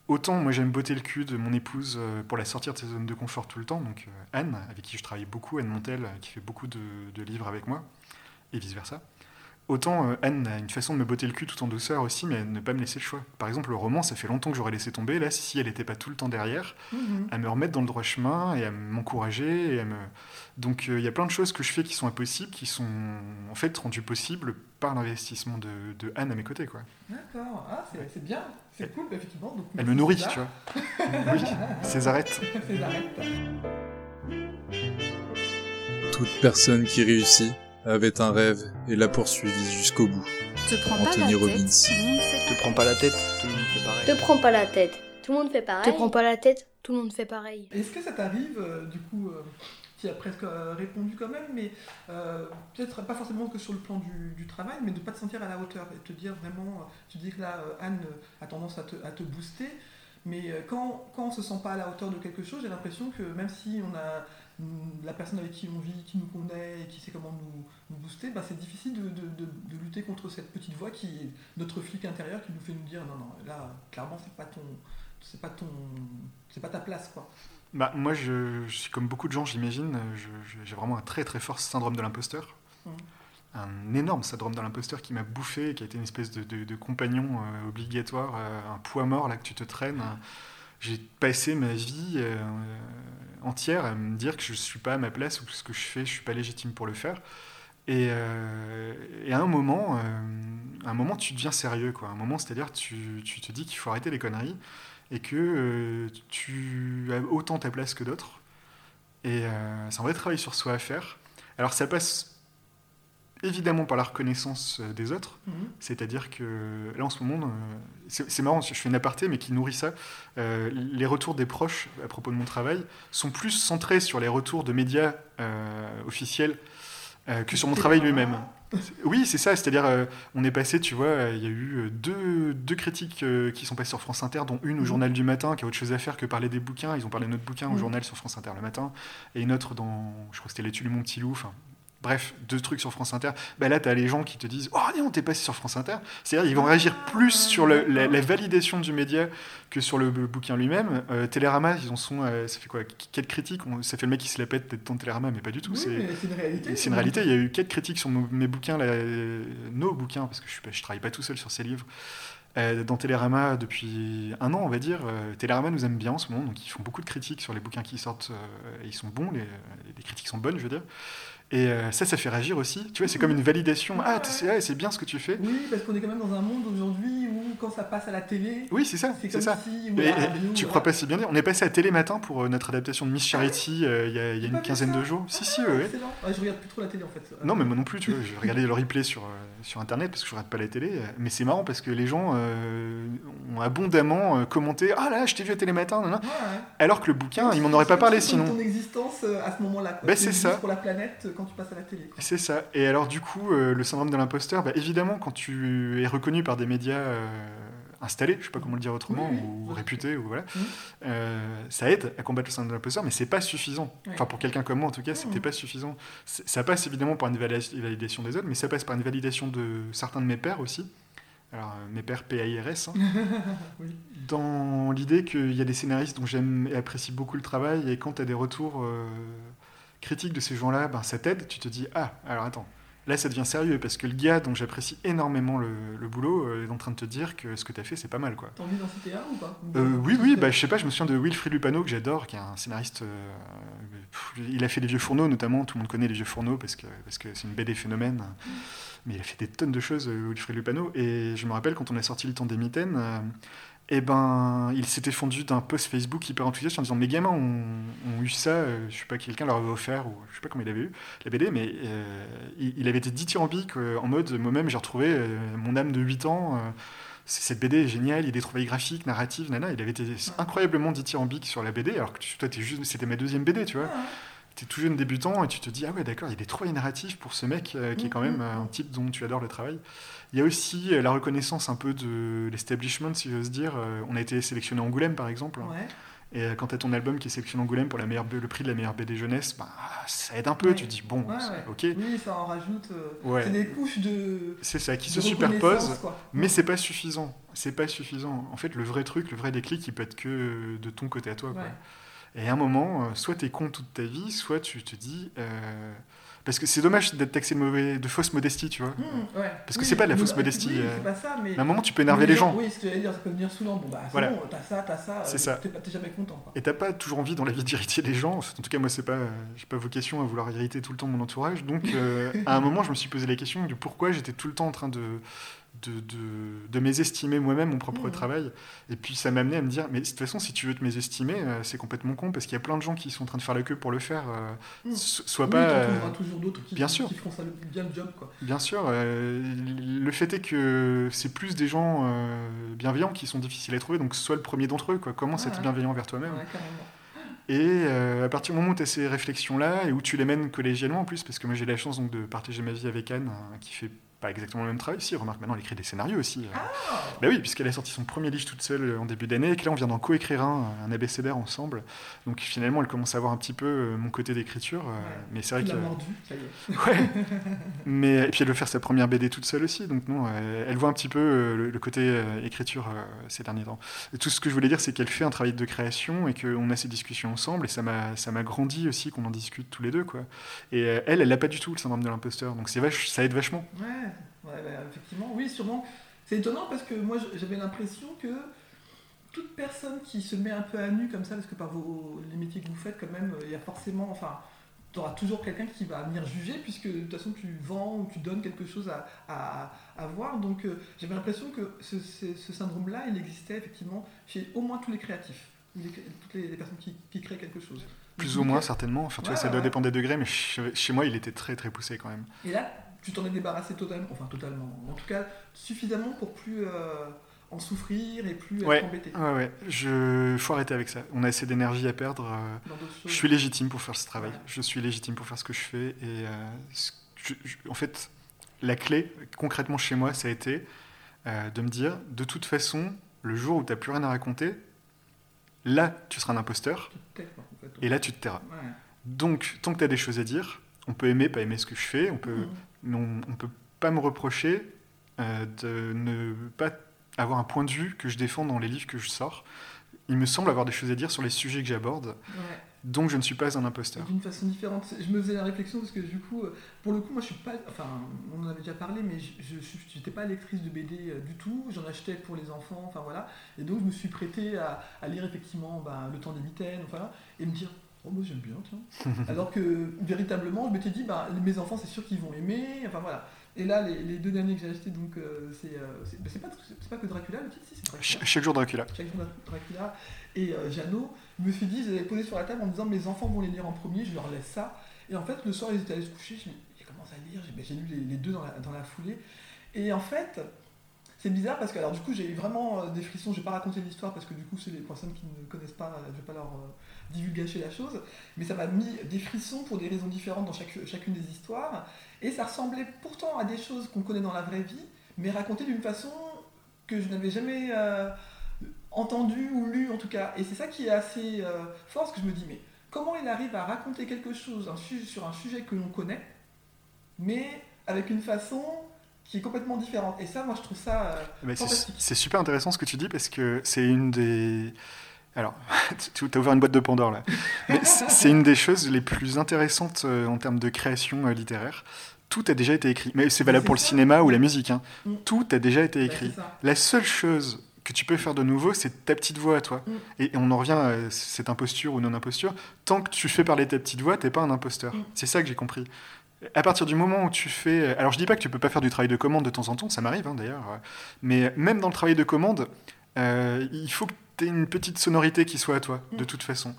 autant moi j'aime botter le cul de mon épouse euh, pour la sortir de ses zones de confort tout le temps, donc Anne, avec qui je travaille beaucoup, Anne Montel, qui fait beaucoup de, de livres avec moi, et vice-versa. Autant euh, Anne a une façon de me botter le cul tout en douceur aussi, mais ne pas me laisser le choix. Par exemple, le roman, ça fait longtemps que j'aurais laissé tomber. Là, si elle n'était pas tout le temps derrière, Mhm. à me remettre dans le droit chemin et à m'encourager. Et à me... Donc euh, il y a plein de choses que je fais qui sont impossibles, qui sont en fait rendues possibles par l'investissement de, de Anne à mes côtés. Quoi. D'accord, ah, c'est bien, c'est cool, effectivement. Donc, Elle me nourrit, tu vois. oui, Césarette. [laughs] Césarette. Toute personne qui réussit avait un rêve et l'a poursuivi jusqu'au bout. Te prends pas Anthony la tête, tout Te prends pas la tête, tout le monde fait pareil. Te prends pas la tête. Tout le monde fait pareil. Te prends pas la tête. Tout le monde fait pareil. Est-ce que ça t'arrive, euh, du coup, euh, tu y as presque euh, répondu quand même, mais euh, peut-être pas forcément que sur le plan du, du travail, mais de ne pas te sentir à la hauteur et te dire vraiment, euh, tu dis que là, euh, Anne euh, a tendance à te, à te booster, mais euh, quand, quand on se sent pas à la hauteur de quelque chose, j'ai l'impression que même si on a la personne avec qui on vit, qui nous connaît et qui sait comment nous, nous booster, bah, c'est difficile de, de- de- de lutter contre cette petite voix qui est notre flic intérieur qui nous fait nous dire non, non, là, clairement, c'est pas ton. C'est pas ton. C'est pas ta place, quoi. Bah, moi, je, je suis comme beaucoup de gens, j'imagine. J'ai vraiment un très très fort syndrome de l'imposteur. Mhm. Un énorme syndrome de l'imposteur qui m'a bouffé, qui a été une espèce de compagnon euh, obligatoire, euh, un poids mort là que tu te traînes. J'ai passé ma vie euh, entière à me dire que je ne suis pas à ma place ou que ce que je fais, je suis pas légitime pour le faire. Et, euh, à un moment, euh, un moment, tu deviens sérieux, quoi. Un moment, c'est-à-dire, tu, tu te dis qu'il faut arrêter les conneries et que euh, tu as autant ta place que d'autres. Et c'est un vrai travail sur soi à faire. Alors, ça passe évidemment par la reconnaissance euh, des autres. Mhm. C'est-à-dire que là en ce moment, euh, c'est marrant, je fais une aparté, mais qui nourrit ça. Euh, les retours des proches à propos de mon travail sont plus centrés sur les retours de médias euh, officiels euh, que sur mon travail lui-même. Oui, c'est ça, c'est-à-dire on est passé, tu vois, il y a eu deux, deux critiques qui sont passées sur France Inter, dont une au Mhm. journal du matin, qui a autre chose à faire que parler des bouquins. Ils ont parlé de notre bouquin au Mhm. journal sur France Inter le matin, et une autre dans, je crois que c'était l'étude du Mon Petit Loup, enfin, Bref, deux trucs sur France Inter. Bah là, tu as les gens qui te disent Oh, non, t'es passé sur France Inter. C'est-à-dire, ils vont réagir plus sur le- la, la validation du média que sur le, bouquin lui-même. Euh, Télérama, ils en sont. euh, ça fait quoi Quatre critiques? On- Ça fait le mec qui se la pète d'être dans Télérama, mais pas du tout. Oui, c'est. une réalité. C'est une réalité, il y a eu quatre critiques sur mes bouquins, là, euh, nos bouquins, parce que je ne travaille pas tout seul sur ces livres, euh, dans Télérama depuis un an, on va dire. Euh, Télérama nous aime bien en ce moment, donc ils font beaucoup de critiques sur les bouquins qui sortent, euh, et ils sont bons, les, les critiques sont bonnes, je veux dire. Et euh, ça, ça fait réagir aussi. Tu vois, c'est comme une validation. Ah, c'est ouais, c'est bien ce que tu fais. Oui, parce qu'on est quand même dans un monde aujourd'hui où quand ça passe à la télé, Oui, c'est ça, c'est ça. si... Et tu crois pas si bien dire On est passé à Télématin pour euh, notre adaptation de Miss Charity euh, il y a, il y a J'ai une quinzaine de jours. Si, si, Ah, ouais, excellent. Ouais, je regarde plus trop la télé en fait. Non, mais moi non plus, tu vois. Je regardais le replay sur, euh, sur Internet parce que je regarde pas la télé. Mais c'est marrant parce que les gens ont abondamment commenté Ah là, je t'ai vu à Télématin, nan, nan. Ouais, ouais. alors que le bouquin, ils m'en auraient pas parlé sinon. ton existence à ce moment-là. Bah, C'est ça. pour la planète quand tu passes à la télé. C'est ça. Et alors, du coup, euh, le syndrome de l'imposteur, bah, évidemment, quand tu es reconnu par des médias euh, installés, je sais pas comment le dire autrement, Oui, oui. ou réputés, ou voilà, Mhm. euh, ça aide à combattre le syndrome de l'imposteur, mais c'est pas suffisant. Enfin, pour quelqu'un comme moi, en tout cas, c'était Mhm. pas suffisant. Ça passe évidemment par une valida- validation des autres, mais ça passe par une validation de certains de mes pairs aussi. Alors, mes pairs PAIRS, hein, [laughs] Oui. dans l'idée qu'il y a des scénaristes dont j'aime et apprécie beaucoup le travail, et quand tu as des retours euh, critiques de ces gens-là, ben, ça t'aide, tu te dis Ah, alors attends, là ça devient sérieux, parce que le gars dont j'apprécie énormément le, le boulot euh, est en train de te dire que ce que tu as fait, c'est pas mal. quoi. T'as envie d'en citer un ou pas? Euh, oui, oui, bah, je sais pas, je me souviens de Wilfried Lupano, que j'adore, qui est un scénariste. euh, pff, il a fait Les Vieux Fourneaux, notamment, tout le monde connaît Les Vieux Fourneaux, parce que parce que c'est une BD phénomène. Mais il a fait des tonnes de choses, Wilfried Lupano. Et je me rappelle, quand on a sorti Le Temps des Mitaines, euh, eh ben, il s'était fondu d'un post Facebook hyper enthousiaste en disant Mes gamins ont, eu ça, euh, je sais pas, quelqu'un leur avait offert, ou je sais pas comment il avait eu, la BD, mais euh, il, avait été dithyrambique euh, en mode Moi-même, j'ai retrouvé euh, mon âme de 8 ans. cette BD est géniale, il des trouvailles graphiques, narratives, nana. Il avait été incroyablement dithyrambique sur la BD, alors que toi, t'es juste, c'était ma deuxième BD, tu vois. Ah, T'es tout jeune débutant et tu te dis ah ouais d'accord il y a des trouvailles narratives pour ce mec euh, qui est quand même euh, un type dont tu adores le travail. Il y a aussi euh, la reconnaissance un peu de l'establishment si j'ose dire. On a été sélectionné à Angoulême par exemple. Ouais. Et quand t'as ton album qui est sélectionné à Angoulême pour la meilleure, le prix de la meilleure BD jeunesse, bah, ça aide un peu. Ouais. Tu dis bon Ouais, c'est- ouais. ok Oui, ça en rajoute. euh, Ouais. C'est des couches de. c'est ça qui se reconnaissance, superpose. quoi. Mais c'est pas suffisant. C'est pas suffisant. En fait, le vrai truc, le vrai déclic, il peut être que de ton côté à toi. quoi. Et à un moment, euh, soit t'es con toute ta vie, soit tu te dis. euh, Parce que c'est dommage d'être taxé de, mauvais, de fausse modestie, tu vois. Mmh, ouais. Parce que Oui, c'est pas de la fausse modestie, Oui, euh, c'est pas ça, mais. À un moment, tu peux énerver les gens. Oui, ce que j'allais dire, ça peut venir saoulant. Bon, bah, c'est Voilà. bon, t'as ça, t'as ça. C'est ça. T'es jamais content, quoi. Et t'as pas toujours envie dans la vie d'irriter les gens. En tout cas, moi, c'est pas, j'ai pas vocation à vouloir irriter tout le temps mon entourage. Donc, euh, à un moment, je me suis posé la question du pourquoi j'étais tout le temps en train de de, de, de mésestimer moi-même mon propre Mhm. travail. Et puis, ça m'a amené à me dire, mais de toute façon, si tu veux te mésestimer, euh, c'est complètement con parce qu'il y a plein de gens qui sont en train de faire la queue pour le faire. euh, so- Soit Oui, pas. euh, trouveras toujours d'autres qui, bien qui- sûr. qui feront ça le- bien le job, quoi. Bien sûr, euh, le fait est que c'est plus des gens bienveillants qui sont difficiles à trouver, donc sois le premier d'entre eux. Quoi. Commence à être bienveillant envers toi-même. Ouais. Et à partir du moment où tu as ces réflexions-là, et où tu les mènes collégialement en plus, parce que moi j'ai la chance donc, de partager ma vie avec Anne, hein, qui fait pas exactement le même travail. Si, remarque, maintenant elle écrit des scénarios aussi. Ah Bah oui, puisqu'elle a sorti son premier livre toute seule euh, en début d'année, et que là on vient d'en coécrire un, un abécédaire ensemble. Donc finalement elle commence à voir un petit peu euh, mon côté d'écriture. euh, Mais c'est vrai que. mordu, ça y est. [laughs] Ouais. Mais et puis elle veut faire sa première BD toute seule aussi, donc non, euh, elle voit un petit peu euh, le, le côté euh, écriture euh, ces derniers temps. Et tout ce que je voulais dire, c'est qu'elle fait un travail de création et qu'on a ces discussions ensemble, et ça m'a grandi aussi qu'on en discute tous les deux, quoi. Et euh, elle, elle n'a pas du tout le syndrome de l'imposteur, donc vache, ça aide vachement. Ouais, ouais, bah, effectivement, oui, sûrement. C'est étonnant parce que moi j'avais l'impression que toute personne qui se met un peu à nu comme ça, parce que par vos, les métiers que vous faites, quand même, il y a forcément, enfin, tu auras toujours quelqu'un qui va venir juger, puisque de toute façon tu vends ou tu donnes quelque chose à, à, à voir. Donc euh, j'avais l'impression que ce, ce- ce syndrome-là, il existait effectivement chez au moins tous les créatifs, les- toutes les, les personnes qui, qui créent quelque chose. Plus ou moins, certainement. Enfin, tu Ouais, vois, ça doit dépendre des degrés, mais chez, chez moi, il était très, très poussé quand même. Et là, tu t'en es débarrassé totalement, enfin totalement, en tout cas suffisamment pour plus euh, en souffrir et plus Ouais. être embêté Ouais, ouais. Je... faut arrêter avec ça. On a assez d'énergie à perdre. euh, Je suis légitime pour faire ce travail. Ouais. Je suis légitime pour faire ce que je fais. Et euh, ce- je- je- en fait, la clé, concrètement chez moi, ça a été de me dire, de toute façon, le jour où tu n'as plus rien à raconter, là, tu seras un imposteur. En fait. Et là, tu te tairas. Donc, tant que tu as des choses à dire, on peut aimer, pas aimer ce que je fais, on peut, Mhm. On ne peut pas me reprocher euh, de ne pas avoir un point de vue que je défends dans les livres que je sors. Il me semble avoir des choses à dire sur les sujets que j'aborde, Ouais. donc je ne suis pas un imposteur. D'une façon différente. Je me faisais la réflexion parce que du coup, euh, pour le coup, moi je suis pas. Enfin, on en avait déjà parlé, mais je n'étais pas lectrice de BD euh, du tout. J'en achetais pour les enfants, enfin voilà. Et donc je me suis prêté à, à lire effectivement ben, Le temps des mitaines, voilà, et me dire. Oh, moi j'aime bien, tiens. [laughs] Alors que véritablement, je m'étais dit, bah, mes enfants, c'est sûr qu'ils vont aimer. Enfin voilà. Et là, les, les deux derniers que j'ai achetés, donc euh, c'est euh, c'est bah, c'est pas, c'est pas que Dracula, le titre, si, c'est Dracula. Ch- chaque jour Dracula. Chaque jour Dracula et euh, Jeannot, je me suis dit, je les avais posés sur la table en me disant mes enfants vont les lire en premier, je leur laisse ça. Et en fait, le soir, ils étaient allés se coucher, je me j'ai commencé à lire, j'ai ben, j'ai lu les, les deux dans la, dans la foulée. Et en fait, c'est bizarre parce que, alors du coup, j'ai eu vraiment euh, des frissons, je vais pas raconter l'histoire parce que du coup, c'est les personnes qui ne connaissent pas, euh, je vais pas leur euh, divulgacher la chose, mais ça m'a mis des frissons pour des raisons différentes dans chacune des histoires. Et ça ressemblait pourtant à des choses qu'on connaît dans la vraie vie, mais racontées d'une façon que je n'avais jamais. euh, entendu ou lu en tout cas. Et c'est ça qui est assez fort, parce que je me dis, mais comment il arrive à raconter quelque chose sur un sujet que l'on connaît, mais avec une façon qui est complètement différente. Et ça, moi, je trouve ça euh, fantastique. c'est super intéressant ce que tu dis parce que c'est une des. Alors, [laughs] tu as ouvert une boîte de Pandore là. Mais c'est une des choses les plus intéressantes euh, en termes de création euh, littéraire. Tout a déjà été écrit. Mais c'est valable pour le cinéma ou la musique. hein. Mm. Tout a déjà été Bah, écrit. La seule chose que tu peux faire de nouveau, c'est ta petite voix à toi. Mm. Et, et on en revient à cette imposture ou non-imposture. Tant que tu fais parler ta petite voix, t'es pas un imposteur. Mm. C'est ça que j'ai compris. À partir du moment où tu fais... Alors je dis pas que tu peux pas faire du travail de commande de temps en temps, ça m'arrive hein, d'ailleurs. euh, Mais même dans le travail de commande, euh, il faut que tu aies une petite sonorité qui soit à toi, de Mm. toute façon.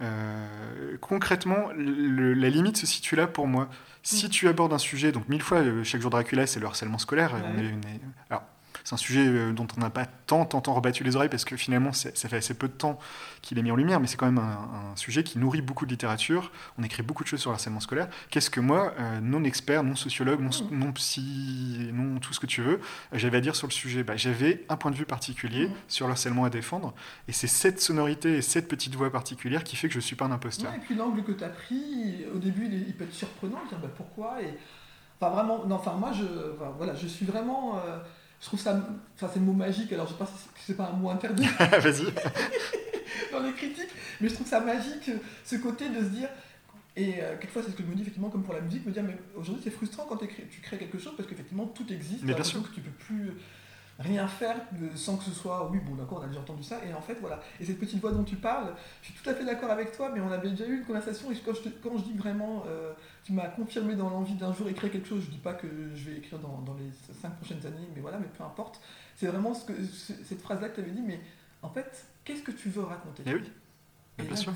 Euh, concrètement, le- la limite se situe là pour moi. Si tu abordes un sujet, donc mille fois, euh, chaque jour Dracula, c'est le harcèlement scolaire. et on Ouais. est- on est- alors, c'est un sujet euh, dont on n'a pas tant, tant, tant rebattu les oreilles parce que finalement, ça fait assez peu de temps qu'il est mis en lumière, mais c'est quand même un, un sujet qui nourrit beaucoup de littérature. On écrit beaucoup de choses sur le harcèlement scolaire. Qu'est-ce que moi, euh, non expert, non sociologue, non, Mm. non psy, non tout ce que tu veux, j'avais à dire sur le sujet? Bah, J'avais un point de vue particulier Mm. sur le harcèlement à défendre, et c'est cette sonorité et cette petite voix particulière qui fait que je suis pas un imposteur. Ouais, et puis l'angle que tu as pris, au début, il, peut être surprenant, dire bah, pourquoi et, Enfin, vraiment, non, enfin, moi, je, enfin, voilà, je suis vraiment. euh, je trouve ça. Enfin, c'est le mot magique, alors je sais pas si c'est- pas un mot interdit [laughs] Vas-y. [laughs] dans les critiques, mais je trouve ça magique, ce côté de se dire. Et euh, quelquefois, c'est ce que je me dis, effectivement, comme pour la musique, me dire, mais aujourd'hui, c'est frustrant quand tu crées quelque chose parce qu'effectivement, tout existe. Mais bien l'impression que tu peux plus rien faire de- sans que ce soit, oui, bon, d'accord, on a déjà entendu ça, et en fait, voilà. Et cette petite voix dont tu parles, je suis tout à fait d'accord avec toi, mais on avait déjà eu une conversation, et quand je, te- quand je dis vraiment, euh, tu m'as confirmé dans l'envie d'un jour écrire quelque chose, je dis pas que je vais écrire dans, dans les cinq prochaines années, mais voilà, mais peu importe. C'est vraiment ce que, ce- cette phrase-là que tu avais dit, mais en fait, qu'est-ce que tu veux raconter Eh oui. et bien là, sûr.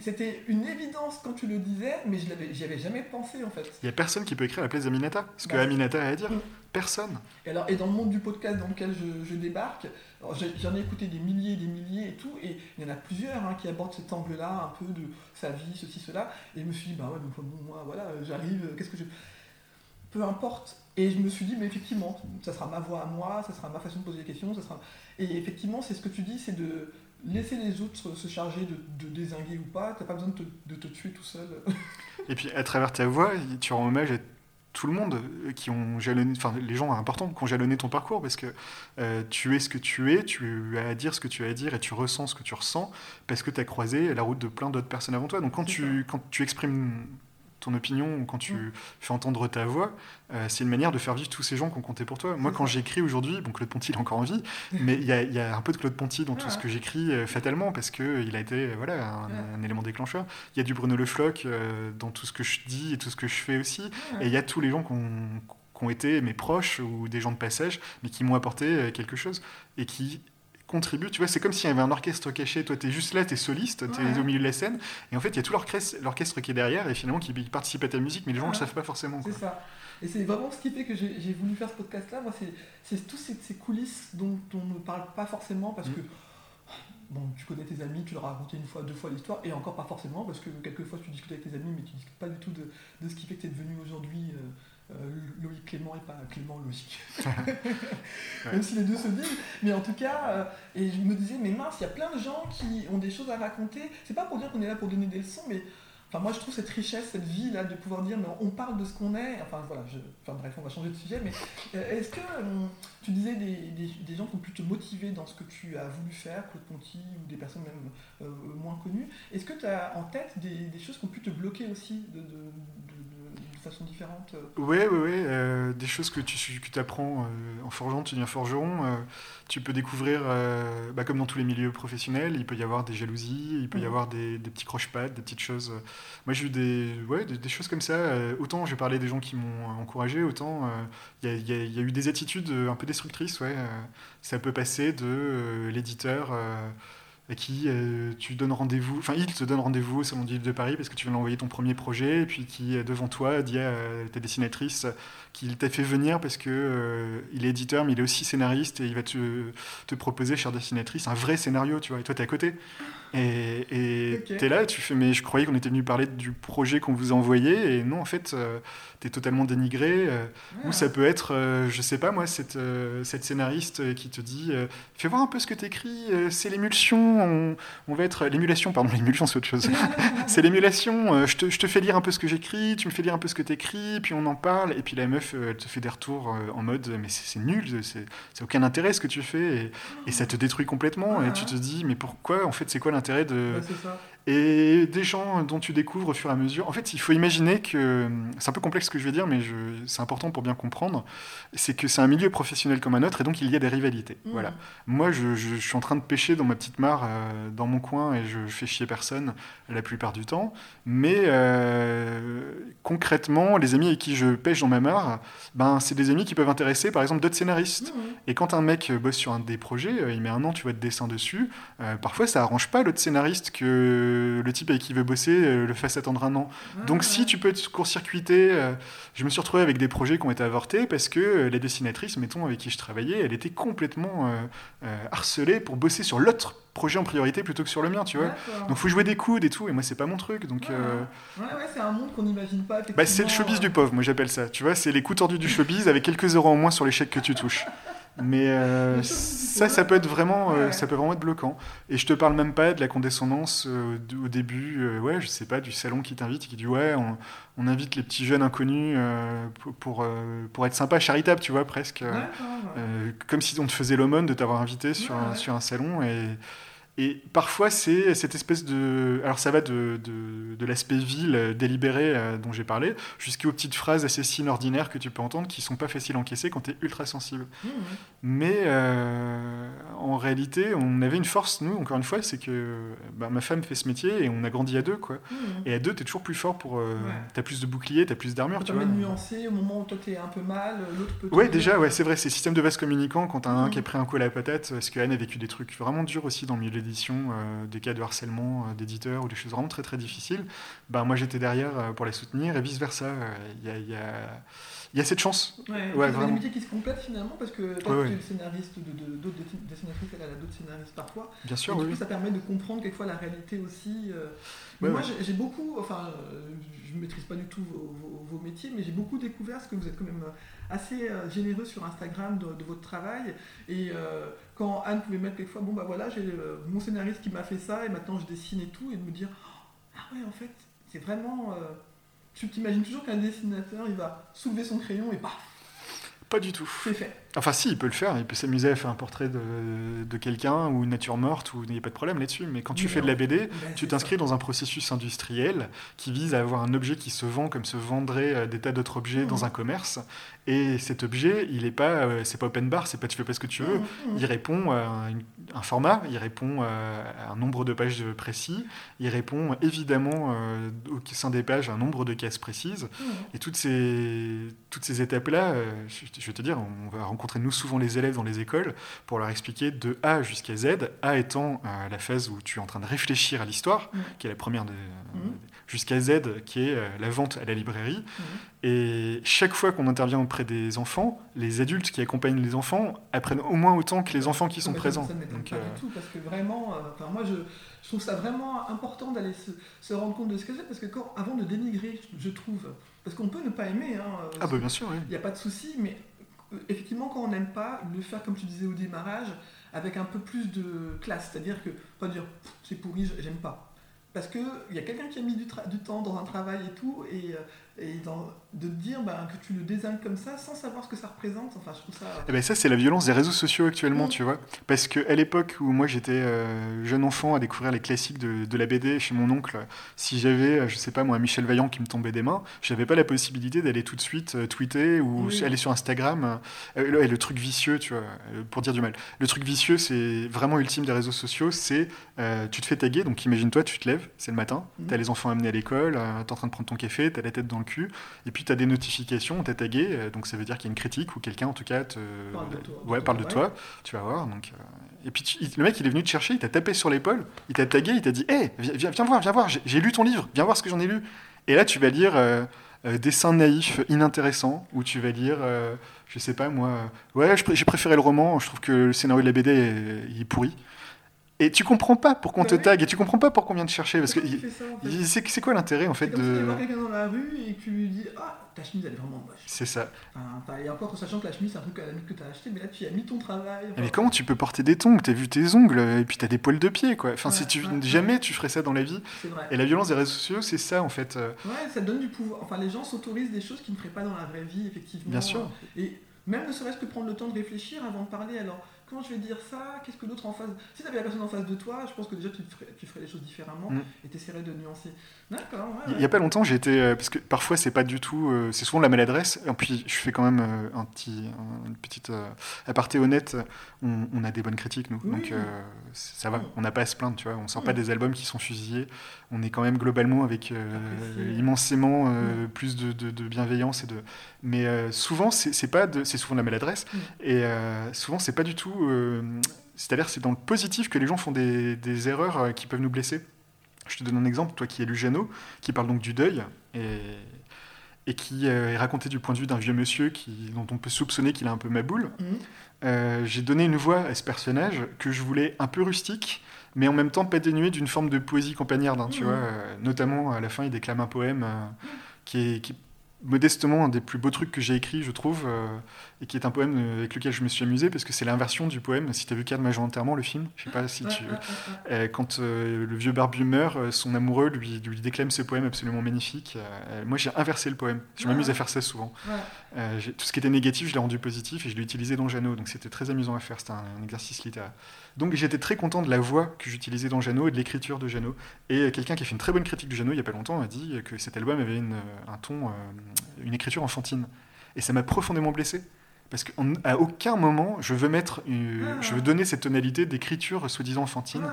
c'était une évidence quand tu le disais, mais je l'avais, j'y avais jamais pensé en fait. Il y a personne qui peut écrire à la place d'Aminata. Ce que Bah, Aminata a à dire. Personne. Et, alors, et dans le monde du podcast dans lequel je, je débarque, j'en ai écouté des milliers et des milliers et tout, et il y en a plusieurs hein, qui abordent cet angle-là, un peu de sa vie, ceci, cela, et je me suis dit, bah ouais, mais bon, moi, voilà, j'arrive, euh, qu'est-ce que je... Peu importe. Et je me suis dit, mais effectivement, ça sera ma voix à moi, ça sera ma façon de poser des questions, ça sera... Et effectivement, c'est ce que tu dis, c'est de laisser les autres se charger de, de désinguer ou pas, t'as pas besoin de te, de te tuer tout seul. Et puis à travers ta voix, tu rends hommage à tout le monde qui ont jalonné, enfin les gens importants qui ont jalonné ton parcours parce que euh, tu es ce que tu es, tu as à dire ce que tu as à dire et tu ressens ce que tu ressens parce que tu as croisé la route de plein d'autres personnes avant toi. Donc quand tu, quand tu exprimes ton opinion ou quand tu Mm. fais entendre ta voix, euh, c'est une manière de faire vivre tous ces gens qui ont compté pour toi. Moi quand j'écris aujourd'hui, bon Claude Ponty il est encore en vie, [laughs] mais il y y a un peu de Claude Ponty dans tout Ouais. ce que j'écris euh, fatalement parce que il a été euh, voilà un, Ouais. un élément déclencheur. Il y a du Bruno Le Floch euh, dans tout ce que je dis et tout ce que je fais aussi. Et il y a tous les gens qui ont, qui ont été mes proches ou des gens de passage, mais qui m'ont apporté euh, quelque chose et qui contribuent. Tu vois, c'est comme s'il y avait un orchestre caché. Toi, tu es juste là, tu es soliste, tu es Ouais. au milieu de la scène. Et en fait, il y a tout l'orchestre qui est derrière et finalement qui participe à ta musique, mais les gens ne le savent pas forcément. C'est ça. Et c'est vraiment ce qui fait que j'ai voulu faire ce podcast-là. Moi, c'est- c'est tous ces, ces coulisses dont on ne parle pas forcément parce Mm. que. Bon, tu connais tes amis, tu leur as raconté une fois, deux fois l'histoire, et encore pas forcément, parce que quelquefois tu discutes avec tes amis, mais tu discutes pas du tout de, de ce qui fait que tu es devenu aujourd'hui euh, Loïc Clément et pas Clément Loïc. [laughs] Même si les deux se disent, mais en tout cas, euh, et je me disais, mais mince, il y a plein de gens qui ont des choses à raconter. C'est pas pour dire qu'on est là pour donner des leçons, mais Enfin, moi, je trouve cette richesse, cette vie là, de pouvoir dire, mais on parle de ce qu'on est. Enfin, voilà, je... enfin, bref, on va changer de sujet, mais euh, est-ce que euh, tu disais des, des, des gens qui ont pu te motiver dans ce que tu as voulu faire, Claude Ponty ou des personnes même euh, moins connues Est-ce que tu as en tête des, des choses qui ont pu te bloquer aussi de façon différente euh ouais. euh, des choses que tu que apprends euh, en forgeant, tu deviens forgeron. euh, tu peux découvrir, bah, comme dans tous les milieux professionnels, il peut y avoir des jalousies, il peut y Mhm. avoir des, des petits croche-pattes, des petites choses. Moi, j'ai eu des, ouais, des, des choses comme ça. autant j'ai parlé des gens qui m'ont encouragé, autant il y, y a- il y a eu des attitudes un peu destructrices. Ouais, ça peut passer de l'éditeur. Euh, à qui euh, tu donnes rendez-vous, enfin il te donne rendez-vous au Salon du Livre de Paris parce que tu viens d'envoyer ton premier projet, et puis qui euh, devant toi dit à ta dessinatrice qu'il t'a fait venir parce que euh, il est éditeur mais il est aussi scénariste et il va te, te proposer, chère dessinatrice, un vrai scénario, tu vois, et toi t'es à côté. Et et Ok. t'es là, tu fais, mais je croyais qu'on était venu parler du projet qu'on vous a envoyé, et non, en fait, euh, t'es totalement dénigré. euh, ou ça peut être, euh, je sais pas moi, cette, euh, cette scénariste euh, qui te dit euh, Fais voir un peu ce que t'écris, euh, c'est l'émulsion, on, on va être. L'émulation, pardon, [laughs] l'émulsion c'est autre chose. [laughs] c'est l'émulation, euh, je, te, je te fais lire un peu ce que j'écris, tu me fais lire un peu ce que t'écris, puis on en parle, et puis la meuf, euh, elle te fait des retours euh, en mode Mais c'est nul, c'est c'est aucun intérêt ce que tu fais, et, et ça te détruit complètement, et tu te dis Mais pourquoi En fait, c'est quoi l'intérêt de. Ouais. Et des gens dont tu découvres au fur et à mesure. En fait, il faut imaginer que. C'est un peu complexe ce que je vais dire, mais c'est important pour bien comprendre. C'est que c'est un milieu professionnel comme un autre, et donc il y a des rivalités. Mmh. Voilà. Moi, je, je- je suis en train de pêcher dans ma petite mare, euh, dans mon coin, et je fais chier personne la plupart du temps. Mais euh, concrètement, les amis avec qui je pêche dans ma mare, ben, c'est des amis qui peuvent intéresser, par exemple, d'autres scénaristes. Mmh. Et quand un mec bosse sur un des projets, euh, il met un an, tu vois, de dessin dessus, euh, parfois ça arrange pas l'autre scénariste que le type avec qui il veut bosser euh, le fasse attendre un an. Donc si tu peux te court-circuiter, euh, je me suis retrouvé avec des projets qui ont été avortés parce que euh, la dessinatrice, mettons, avec qui je travaillais, elle était complètement harcelée pour bosser sur l'autre projet en priorité plutôt que sur le mien, tu vois. Donc faut jouer des coudes et tout, et moi c'est pas mon truc, donc... Ouais, euh, Ouais, ouais, c'est un monde qu'on n'imagine pas. bah, c'est le showbiz du pauvre, moi j'appelle ça. Tu vois, c'est les coups tordus du showbiz avec quelques euros en moins sur les chèques que tu touches. Mais euh, du ça, ça peut être vraiment, euh, ça peut vraiment être bloquant. Et je te parle même pas de la condescendance euh, au- début, ouais, je sais pas, du salon qui t'invite, qui dit ouais, on, on invite les petits jeunes inconnus pour pour, être sympa, charitable, tu vois, presque. comme si on te faisait l'aumône de t'avoir invité sur, un, sur un salon. Et, et parfois, c'est cette espèce de. Alors, ça va de, de, de l'aspect vil euh, délibéré euh, dont j'ai parlé, jusqu'aux petites phrases assassines ordinaires que tu peux entendre qui sont pas faciles à encaisser quand tu es ultra sensible. Mmh. Mais euh, en réalité, on avait une force, nous, encore une fois, c'est que bah, ma femme fait ce métier et on a grandi à deux, quoi. Mmh. Et à deux, tu es toujours plus fort pour. euh, Ouais. T'as plus de boucliers, t'as plus d'armure, tu permet vois. de nuancer au moment où toi t'es un peu mal, l'autre peut. Ouais, déjà, ouais, c'est vrai, c'est système de vase communicant quand t'as un Mhm. qui a pris un coup à la patate, parce que Anne a vécu des trucs vraiment durs aussi dans le milieu de l'édition des cas de harcèlement d'éditeurs ou des choses vraiment très très difficiles, ben, moi j'étais derrière pour les soutenir et vice-versa. Il y a, y a il y a cette chance. Ouais, Ouais, c'est vraiment. des métiers qui se complètent finalement parce que toi, Ouais, tu es le scénariste de d'autres dessin- dessinatrices, elle a d'autres scénaristes parfois. Bien sûr, et du oui. coup, ça permet de comprendre quelquefois la réalité aussi. euh. Moi, j'ai- beaucoup, enfin, euh, je ne maîtrise pas du tout vos, vos- vos métiers, mais j'ai beaucoup découvert parce que vous êtes quand même euh, assez généreux sur Instagram de, de votre travail. Et euh, quand Anne pouvait mettre quelquefois, bon bah voilà, j'ai euh, mon scénariste qui m'a fait ça et maintenant je dessine et tout, et de me dire, ah ouais, en fait, c'est vraiment. euh, tu t'imagines toujours qu'un dessinateur, il va soulever son crayon et paf, Pas du tout. c'est fait. Enfin, si, il peut le faire. Il peut s'amuser à faire un portrait de, de quelqu'un ou une nature morte, ou il n'y a pas de problème là-dessus. Mais quand tu fais de la. BD, Ben, tu t'inscris dans un processus industriel qui vise à avoir un objet qui se vend comme se vendraient euh, des tas d'autres objets dans un commerce. Et cet objet, il est pas, euh, c'est pas open bar, c'est pas tu fais pas ce que tu veux. Mhm, mhm. Il répond à un format, il répond euh, à un nombre de pages précis, il répond évidemment euh, au sein des pages à un nombre de cases précises. Et toutes ces, toutes ces étapes-là, euh, je, je vais te dire, on va rencontrer nous souvent les élèves dans les écoles pour leur expliquer de A jusqu'à Z, A étant euh, la phase où tu es en train de réfléchir à l'histoire, Mhm. qui est la première, de, Mhm. jusqu'à Z, qui est euh, la vente à la librairie. Mhm. Et chaque fois qu'on intervient auprès des enfants, les adultes qui accompagnent les enfants apprennent au moins autant que les enfants qui sont Mais présents. Ça Donc, pas euh, du tout, parce que vraiment, moi je, je trouve ça vraiment important d'aller se, se rendre compte de ce que c'est, parce que quand, avant de dénigrer, je trouve, parce qu'on peut ne pas aimer, hein, Ah bah bien sûr, oui. il n'y a pas de souci, mais effectivement, quand on n'aime pas, le faire comme tu disais au démarrage, avec un peu plus de classe, c'est-à-dire que pas dire c'est pourri, j'aime pas. Parce qu'il y a quelqu'un qui a mis du temps dans un travail et tout, et, euh, et dans- de te dire ben, que tu le désignes comme ça sans savoir ce que ça représente, enfin je trouve ça. Eh ben ça, c'est la violence des réseaux sociaux actuellement, Mm. tu vois. Parce qu'à l'époque où moi j'étais euh, jeune enfant à découvrir les classiques de, de la BD chez mon oncle, si j'avais, euh, je sais pas moi, un Michel Vaillant qui me tombait des mains, j'avais pas la possibilité d'aller tout de suite euh, tweeter ou Oui. aller sur Instagram. Euh, le, et le truc vicieux, tu vois, pour dire du mal. Le truc vicieux, c'est vraiment ultime des réseaux sociaux, c'est tu te fais taguer, donc imagine-toi, tu te lèves, c'est le matin, Mm. t'as les enfants amenés à l'école, euh, t'es en train de prendre ton café, t'as la tête dans le cul, et puis t'as des notifications, on t'a tagué, euh, donc ça veut dire qu'il y a une critique ou quelqu'un en tout cas te Parle de toi. ouais parle de toi, tu vas voir donc euh, et puis tu- le mec il est venu te chercher, il t'a tapé sur l'épaule, il t'a tagué, il t'a dit hé viens, viens, viens voir, viens voir, j'ai- lu ton livre, viens voir ce que j'en ai lu. Et là tu vas lire euh, euh, dessin naïf inintéressant ou tu vas lire euh, je sais pas moi ouais j'ai préféré le roman, je trouve que le scénario de la BD est, il est pourri. Et tu comprends pas pourquoi on Bah te tague et tu comprends pas pourquoi on vient te chercher parce que en fait c'est quoi l'intérêt en fait si tu de vois quelqu'un dans la rue et que tu lui dis Ah, ta chemise elle est vraiment moche. c'est ça. Enfin, t'as- et encore, sachant que la chemise c'est un truc à la limite que tu as acheté, mais là tu y as mis ton travail. enfin, Mais comment tu peux porter des tongs T'as vu tes ongles et puis t'as des poils de pied quoi. Enfin, Ouais, si tu ouais, ouais. jamais tu ferais ça dans la vie. Vrai. Et la violence des réseaux sociaux, c'est ça en fait. euh, Ouais, ça donne du pouvoir. Enfin, les gens s'autorisent des choses qu'ils ne feraient pas dans la vraie vie, effectivement. Bien sûr. Et même ne serait-ce que prendre le temps de réfléchir avant de parler. Alors, comment je vais dire ça Qu'est-ce que l'autre en face Si tu avais la personne en face de toi, je pense que déjà tu ferais, tu ferais les choses différemment Mm. et tu essaierais de nuancer. D'accord, ouais. Il ouais. y a pas longtemps, j'ai été euh, parce que parfois c'est pas du tout, euh, c'est souvent de la maladresse. Et puis je fais quand même euh, un petit, un- une petite euh, aparté honnête. On, on a des bonnes critiques nous, Oui. donc ça va. On n'a pas à se plaindre, tu vois. On sort Mm. pas des albums qui sont fusillés. On est quand même globalement avec immensément plus de, de- de bienveillance et de. Mais souvent c'est pas, de- c'est souvent de la maladresse. Et souvent c'est pas du tout. Euh, C'est-à-dire c'est dans le positif que les gens font des, des erreurs euh, qui peuvent nous blesser. Je te donne un exemple, toi qui es lu Jeannot, qui parle donc du deuil et, et qui euh, est raconté du point de vue d'un vieux monsieur qui, dont on peut soupçonner qu'il a un peu ma boule. Mhm. Euh, J'ai donné une voix à ce personnage que je voulais un peu rustique, mais en même temps pas dénué d'une forme de poésie campagnarde. hein, tu Mhm. vois, euh, notamment à la fin, il déclame un poème qui, est, qui est modestement un des plus beaux trucs que j'ai écrit, je trouve, euh, et qui est un poème euh, avec lequel je me suis amusé parce que c'est l'inversion du poème. Si tu as vu Cadre Major Enterrement, le film, je sais pas si tu. Euh, quand euh, le vieux barbu meurt, son amoureux lui, lui déclame ce poème absolument magnifique. Moi, j'ai inversé le poème. Je m'amuse ouais. à faire ça souvent. Ouais. Tout ce qui était négatif, je l'ai rendu positif et je l'ai utilisé dans Jeannot. Donc c'était très amusant à faire. C'était un, un exercice littéraire. Donc j'étais très content de la voix que j'utilisais dans Jeannot et de l'écriture de Jeannot. Et quelqu'un qui a fait une très bonne critique de Jeannot il y a pas longtemps a dit que cet album avait une, un ton, une écriture enfantine. Et ça m'a profondément blessé. Parce qu'à aucun moment, je veux mettre, Ah. je veux donner cette tonalité d'écriture soi-disant enfantine. Ouais.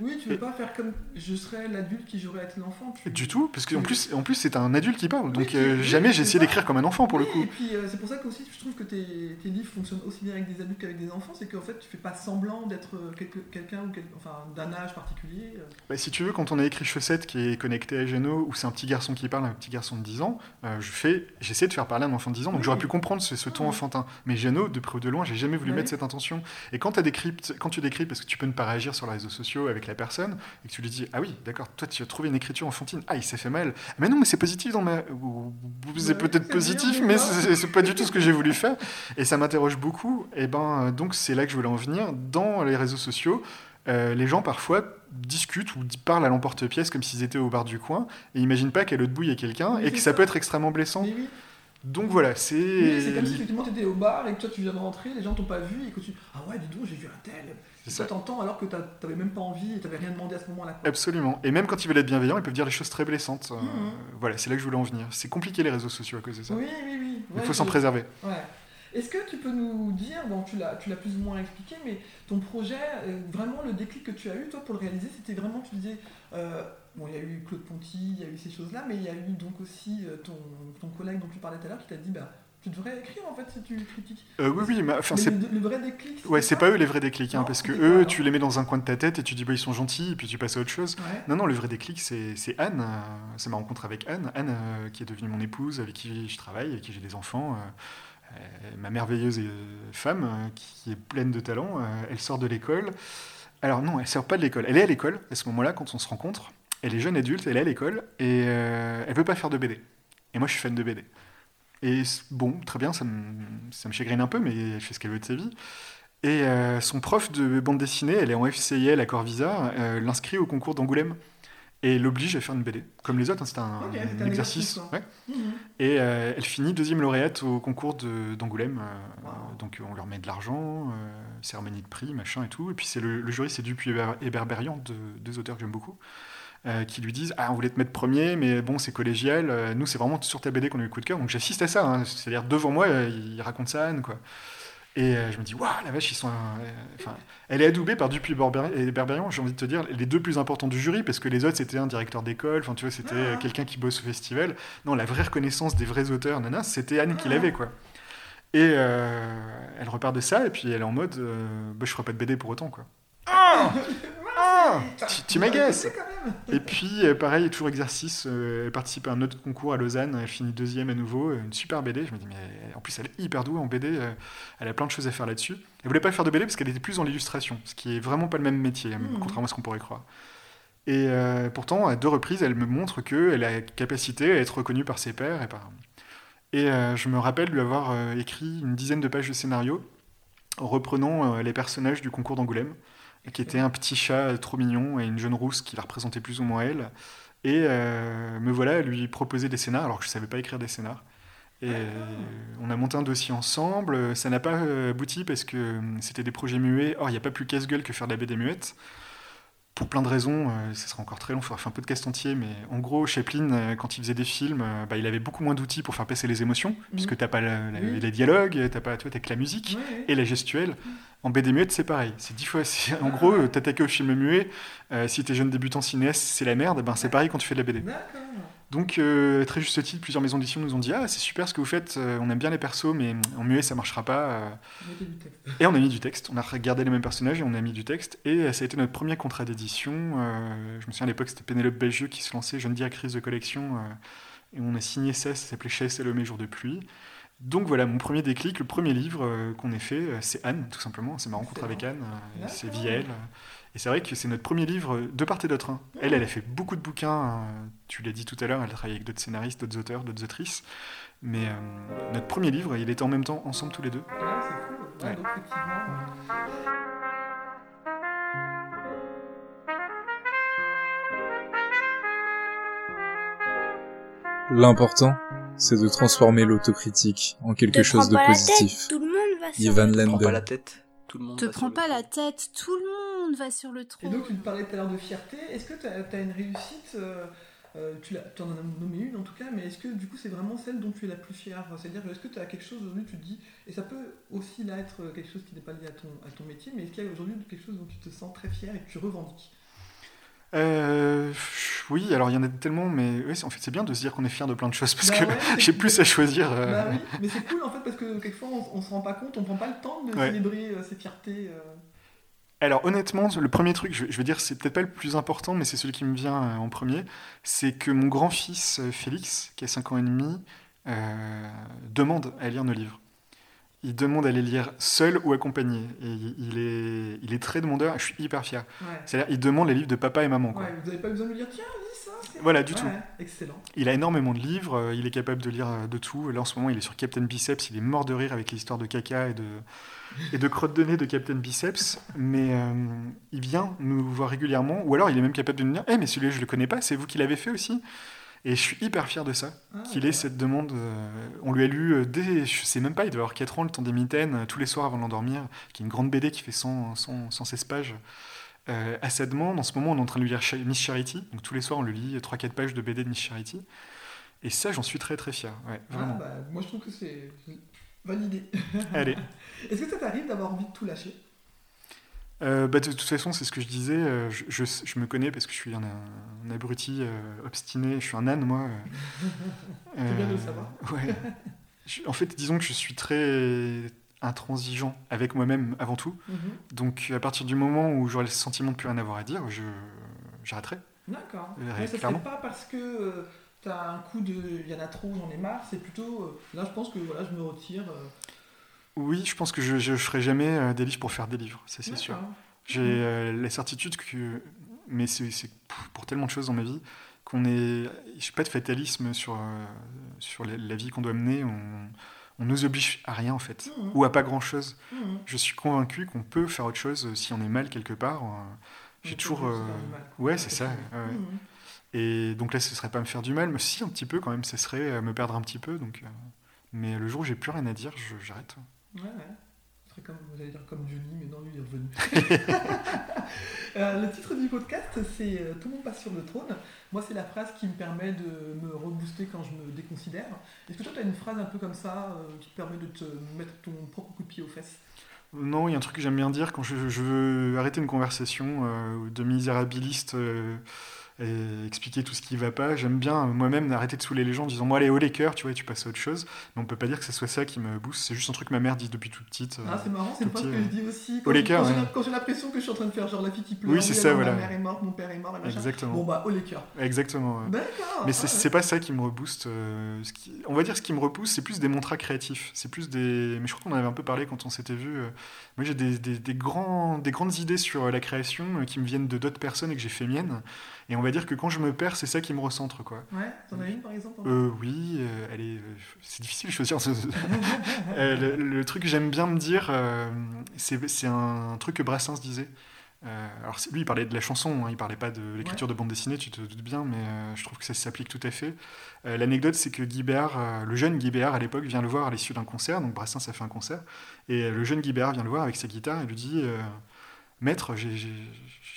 Oui, tu veux Et- pas faire comme je serais l'adulte qui j'aurais été l'enfant. tu- Du tout, parce qu'en plus, en plus c'est un adulte qui parle. Donc euh, oui, jamais j'ai essayé d'écrire comme un enfant pour le coup. Et puis euh, c'est pour ça qu'aussi je trouve que tes, tes livres fonctionnent aussi bien avec des adultes qu'avec des enfants, c'est qu'en fait tu fais pas semblant d'être euh, quelqu'un ou quel- enfin d'un âge particulier. Bah, si tu veux, quand on a écrit Chaussette qui est connecté à Geno, où c'est un petit garçon qui parle, un petit garçon de 10 ans, euh, je fais, j'essaie de faire parler un enfant de 10 ans, donc j'aurais pu comprendre ce, ce ton Mhm. enfantin. Mais Geno, de près ou de loin, j'ai jamais voulu Ouais. mettre cette intention. Et quand, as décryptes- quand tu décryptes, parce que tu peux ne pas réagir sur les réseaux sociaux avec la personne, et que tu lui dis, ah oui, d'accord, toi tu as trouvé une écriture enfantine, ah il s'est fait mal, mais non, mais c'est positif dans ma... C'est peut-être positif, mais c'est pas du tout ce que j'ai voulu faire. Et ça m'interroge beaucoup. Et ben, donc c'est là que je voulais en venir. Dans les réseaux sociaux, euh, les gens parfois discutent ou parlent à l'emporte-pièce comme s'ils étaient au bar du coin et imaginent pas qu'à l'autre bout il y a quelqu'un et que ça. ça peut être extrêmement blessant. Donc voilà, oui, c'est. c'est comme si effectivement tu étais au bar et que toi tu viens de rentrer, les gens t'ont pas vu et que tu ah ouais dis donc j'ai vu un tel. C'est ça. t'entends alors que t'avais même pas envie et t'avais rien demandé à ce moment-là. Absolument. Et même quand ils veulent être bienveillants, ils peuvent dire des choses très blessantes. Euh, Mhm. Voilà, c'est là que je voulais en venir. C'est compliqué les réseaux sociaux à cause de ça. Oui oui oui. Il Ouais, faut s'en préserver. Ouais. Est-ce que tu peux nous dire, bon tu l'as, tu l'as plus ou moins expliqué, mais ton projet, euh, vraiment le déclic que tu as eu toi pour le réaliser, c'était vraiment, tu disais, euh, bon il y a eu Claude Ponty, il y a eu ces choses-là, mais il y a eu donc aussi euh, ton, ton collègue dont tu parlais tout à l'heure qui t'a dit, bah tu devrais écrire en fait si tu critiques. Euh, oui, oui, mais enfin, c'est. le, le vrai déclic. Ouais, c'est pas eux les vrais déclics, hein, Non, parce que eux, tu les mets dans un coin de ta tête et tu dis, bah, ils sont gentils, et puis tu passes à autre chose. Ouais. Non, non, le vrai déclic, c'est Anne. euh, c'est ma rencontre avec Anne. Anne, euh, qui est devenue mon épouse, avec qui je travaille, avec qui j'ai des enfants. euh, ma merveilleuse femme, qui est pleine de talent. elle sort de l'école. Alors non, elle sort pas de l'école. Elle est à l'école, à ce moment-là, quand on se rencontre. Elle est jeune adulte, elle est à l'école, et euh, elle veut pas faire de BD. Et moi, je suis fan de BD. Et bon, très bien, ça me, ça me chagrine un peu, mais elle fait ce qu'elle veut de sa vie. Et euh, son prof de bande dessinée, elle est en FCIL à Corvisa, euh, l'inscrit au concours d'Angoulême et l'oblige à faire une BD. Comme les autres, hein, c'était un, exercice. exercice, quoi. ouais. Mhm. Et euh, elle finit deuxième lauréate au concours d'Angoulême. Wow. donc on leur met de l'argent, cérémonie de prix, machin et tout. Et puis c'est le, le jury, c'est Dupuis et Ber- et Berberian, deux, deux auteurs que j'aime beaucoup, euh, qui lui disent Ah, on voulait te mettre premier, mais bon, c'est collégial. euh, nous, c'est vraiment sur ta BD qu'on a eu le coup de cœur. Donc j'assiste à ça. hein. C'est-à-dire devant moi, euh, il raconte ça à Anne, quoi. Et je me dis, waouh, la vache, ils sont. Enfin, elle est adoubée par Dupuis et Berber- et Berberian, j'ai envie de te dire, les deux plus importants du jury, parce que les autres, c'était un directeur d'école, enfin, tu vois, c'était Ah. quelqu'un qui bosse au festival. Non, la vraie reconnaissance des vrais auteurs, nana, c'était Anne qui Ah. l'avait, quoi. Et euh, elle repart de ça, et puis elle est en mode, euh, bah, je ferai pas de BD pour autant, quoi. Ah Ah Tu- m'agaces et puis, euh, pareil, toujours exercice, euh, elle participe à un autre concours à Lausanne, elle finit deuxième à nouveau, euh, une super BD. Je me dis, mais en plus, elle est hyper douée en BD, euh, elle a plein de choses à faire là-dessus. Elle voulait pas faire de BD parce qu'elle était plus dans l'illustration, ce qui est vraiment pas le même métier, Mhm. contrairement à ce qu'on pourrait croire. Et euh, pourtant, à deux reprises, elle me montre qu'elle a la capacité à être reconnue par ses pairs et par. Et euh, je me rappelle lui avoir euh, écrit une dizaine de pages de scénario en reprenant euh, les personnages du concours d'Angoulême, qui était un petit chat trop mignon et une jeune rousse qui la représentait plus ou moins elle. Et euh, me voilà à lui proposer des scénars, alors que je savais pas écrire des scénars. Et euh, on a monté un dossier ensemble. Ça n'a pas euh, abouti parce que c'était des projets muets. Or, il n'y a pas plus casse-gueule que faire de la BD muette. Pour plein de raisons, euh, ça sera encore très long, il faudra faire un peu de cast entier, mais en gros, Chaplin, euh, quand il faisait des films, euh, bah, il avait beaucoup moins d'outils pour faire passer les émotions, puisque t'as pas la- la- Oui. les dialogues, t'as pas, tu vois, t'as que la musique Ouais, et la gestuelle. En BD muette, c'est pareil. C'est dix fois. En gros, euh, t'attaquer au film muet, euh, si t'es jeune débutant cinéaste, c'est la merde. Ben, c'est pareil quand tu fais de la BD. D'accord. Donc, euh, très juste titre, plusieurs maisons d'édition nous ont dit Ah, c'est super ce que vous faites, euh, on aime bien les persos, mais en muet, ça marchera pas. euh. Et on a mis du texte. On a regardé les mêmes personnages et on a mis du texte. Et ça a été notre premier contrat d'édition. Euh, je me souviens à l'époque, c'était Pénélope Belgieux qui se lançait, jeune directrice de collection. euh, et on a signé ça, ça s'appelait Chez Salomé, jour de pluie. Donc voilà, mon premier déclic, le premier livre qu'on ait fait, c'est Anne, tout simplement. C'est ma rencontre avec Anne, c'est D'accord. Et c'est vrai que c'est notre premier livre euh, de part et d'autre. hein. Elle, elle a fait beaucoup de bouquins. euh, tu l'as dit tout à l'heure, elle a travaillé avec d'autres scénaristes, d'autres auteurs, d'autres autrices. Mais euh, notre premier livre, il était en même temps ensemble tous les deux. Ouais, c'est cool. Ouais, Ouais. donc effectivement. L'important, c'est de transformer l'autocritique en quelque Te chose de positif. tête, tout le monde va sur Ivan le Prends pas la Lendl. tête, tout le monde Te va sur prends le pas la tête, tout le monde va sur le Et trône. donc, tu me parlais tout à l'heure de fierté. Est-ce que tu as, une réussite euh, Euh, tu en as nommé une en tout cas, mais est-ce que du coup c'est vraiment celle dont tu es la plus fière? C'est-à-dire, est-ce que tu as quelque chose aujourd'hui, tu te dis, et ça peut aussi là être quelque chose qui n'est pas lié à ton, à ton métier, mais est-ce qu'il y a aujourd'hui quelque chose dont tu te sens très fier et que tu revendiques? Euh, oui, alors il y en a tellement, mais oui, en fait c'est bien de se dire qu'on est fier de plein de choses parce Bah que ouais, [laughs] j'ai plus à choisir. euh, Bah oui, mais c'est cool en fait parce que quelquefois on, on se rend pas compte, on prend pas le temps de Ouais. célébrer euh, ses fiertés. Alors honnêtement, le premier truc, je, je veux dire, c'est peut-être pas le plus important, mais c'est celui qui me vient euh, en premier, c'est que mon grand-fils euh, Félix, qui a 5 ans et demi, euh, demande à lire nos livres. Il demande à les lire seul ou accompagné. Et il, est, il est très demandeur, je suis hyper fier. Ouais. C'est-à-dire, il demande les livres de papa et maman. Quoi. Ouais, vous avez pas besoin de lui dire tiens, lis ça. c'est- Voilà, du Ouais, tout. Excellent. Il a énormément de livres, il est capable de lire de tout. Là, en ce moment, il est sur Captain Biceps, il est mort de rire avec l'histoire de caca et de, et de crotte de nez de Captain Biceps. Mais euh, il vient nous voir régulièrement, ou alors il est même capable de nous dire Eh, mais celui-là, je le connais pas, c'est vous qui l'avez fait aussi Et je suis hyper fier de ça, Ah, qu'il ait cette demande. euh, on lui a lu euh, dès, je sais même pas, il devait avoir 4 ans, le temps des mitaines, euh, tous les soirs avant de l'endormir, qui est une grande BD qui fait 100, 100, 116 pages. À sa demande, en ce moment, on est en train de lui lire Miss Charity. Donc tous les soirs, on lui lit 3-4 pages de BD de Miss Charity. Et ça, j'en suis très très fier. Ouais, Ah, vraiment. bah, moi je trouve que c'est validé. [laughs] Allez. Est-ce que ça t'arrive d'avoir envie de tout lâcher? Euh, bah, de toute façon, c'est ce que je disais. euh, Je, je- je me connais parce que je suis un, un abruti euh, obstiné. Je suis un âne, moi. [laughs] C'est bien de le savoir. Ouais. Je- en fait, disons que je suis très intransigeant avec moi-même avant tout. Mhm. Donc, à partir du moment où j'aurai le sentiment de plus rien avoir à dire, je j'arrêterai. D'accord. Mais ça serait pas parce que t'as un coup de il y en a trop, j'en ai marre, c'est plutôt euh, là je pense que voilà, je me retire. euh, Oui, je pense que je ne ferai jamais euh, des livres pour faire des livres, ça c'est sûr. J'ai euh, la certitude que, mais c'est pour tellement de choses dans ma vie, qu'on est, je pas de fatalisme sur, euh, sur la, la vie qu'on doit mener, on, on nous oblige à rien en fait, Mhm. ou à pas grand chose. Mhm. Je suis convaincu qu'on peut faire autre chose si on est mal quelque part. J'ai toujours. euh, mal. Ouais, c'est ça. Ouais. Mhm. Et donc là, ce serait pas me faire du mal, mais si un petit peu quand même, ce serait euh, me perdre un petit peu. Donc, euh, mais le jour où j'ai plus rien à dire, je- j'arrête. Ouais, ouais. Ce serait comme, j'allais dire comme Johnny, mais non, lui, il est revenu. [laughs] Euh, le titre du podcast, c'est euh, Tout le monde passe sur le trône. Moi, c'est la phrase qui me permet de me rebooster quand je me déconsidère. Est-ce que toi, tu as une phrase un peu comme ça qui te permet de te mettre ton propre coup de pied aux fesses? Non, il y a un truc que j'aime bien dire quand je, je veux arrêter une conversation de misérabiliste et expliquer tout ce qui va pas. J'aime bien euh, moi-même arrêter de saouler les gens en disant moi allez haut les cœurs, tu vois, et tu passes à autre chose. Mais on peut pas dire que ce soit ça qui me booste. C'est juste un truc que ma mère dit depuis toute petite. euh. Ah, c'est marrant, c'est phrase petit, que je dis aussi. Au Quand, les cœurs, quand j'ai ouais. la- quand j'ai l'impression que je suis en train de faire genre la fille qui pleure. Oui, c'est ça, alors, voilà. Ma mère est morte, mon père est mort. Exactement. Bon, bah, au les cœurs. Exactement. ouais. D'accord. Mais ah, c'est ouais. c'est pas ça qui me rebooste. euh, ce qui- on va dire ce qui me repousse, c'est plus des mantras créatifs. C'est plus des. Mais je crois qu'on en avait un peu parlé quand on s'était vu. Moi, j'ai des, des, des grands, des grandes idées sur la création qui me viennent de d'autres personnes et que j'ai fait mienne. Et on va dire que quand je me perds, c'est ça qui me recentre, quoi. Ouais, t'en as une par exemple hein? Euh, oui, euh, elle est. euh, C'est difficile de choisir. [laughs] Euh, le, le truc que j'aime bien me dire, c'est un truc que Brassens disait. Alors lui, il parlait de la chanson, hein, il parlait pas de l'écriture de bande dessinée, tu te doutes bien, mais je trouve que ça s'applique tout à fait. L'anecdote, c'est que Guy Béard, le jeune Guy Béard à l'époque, vient le voir à l'issue d'un concert, donc Brassens a fait un concert, et le jeune Guy Béard vient le voir avec sa guitare et lui dit Maître, j'ai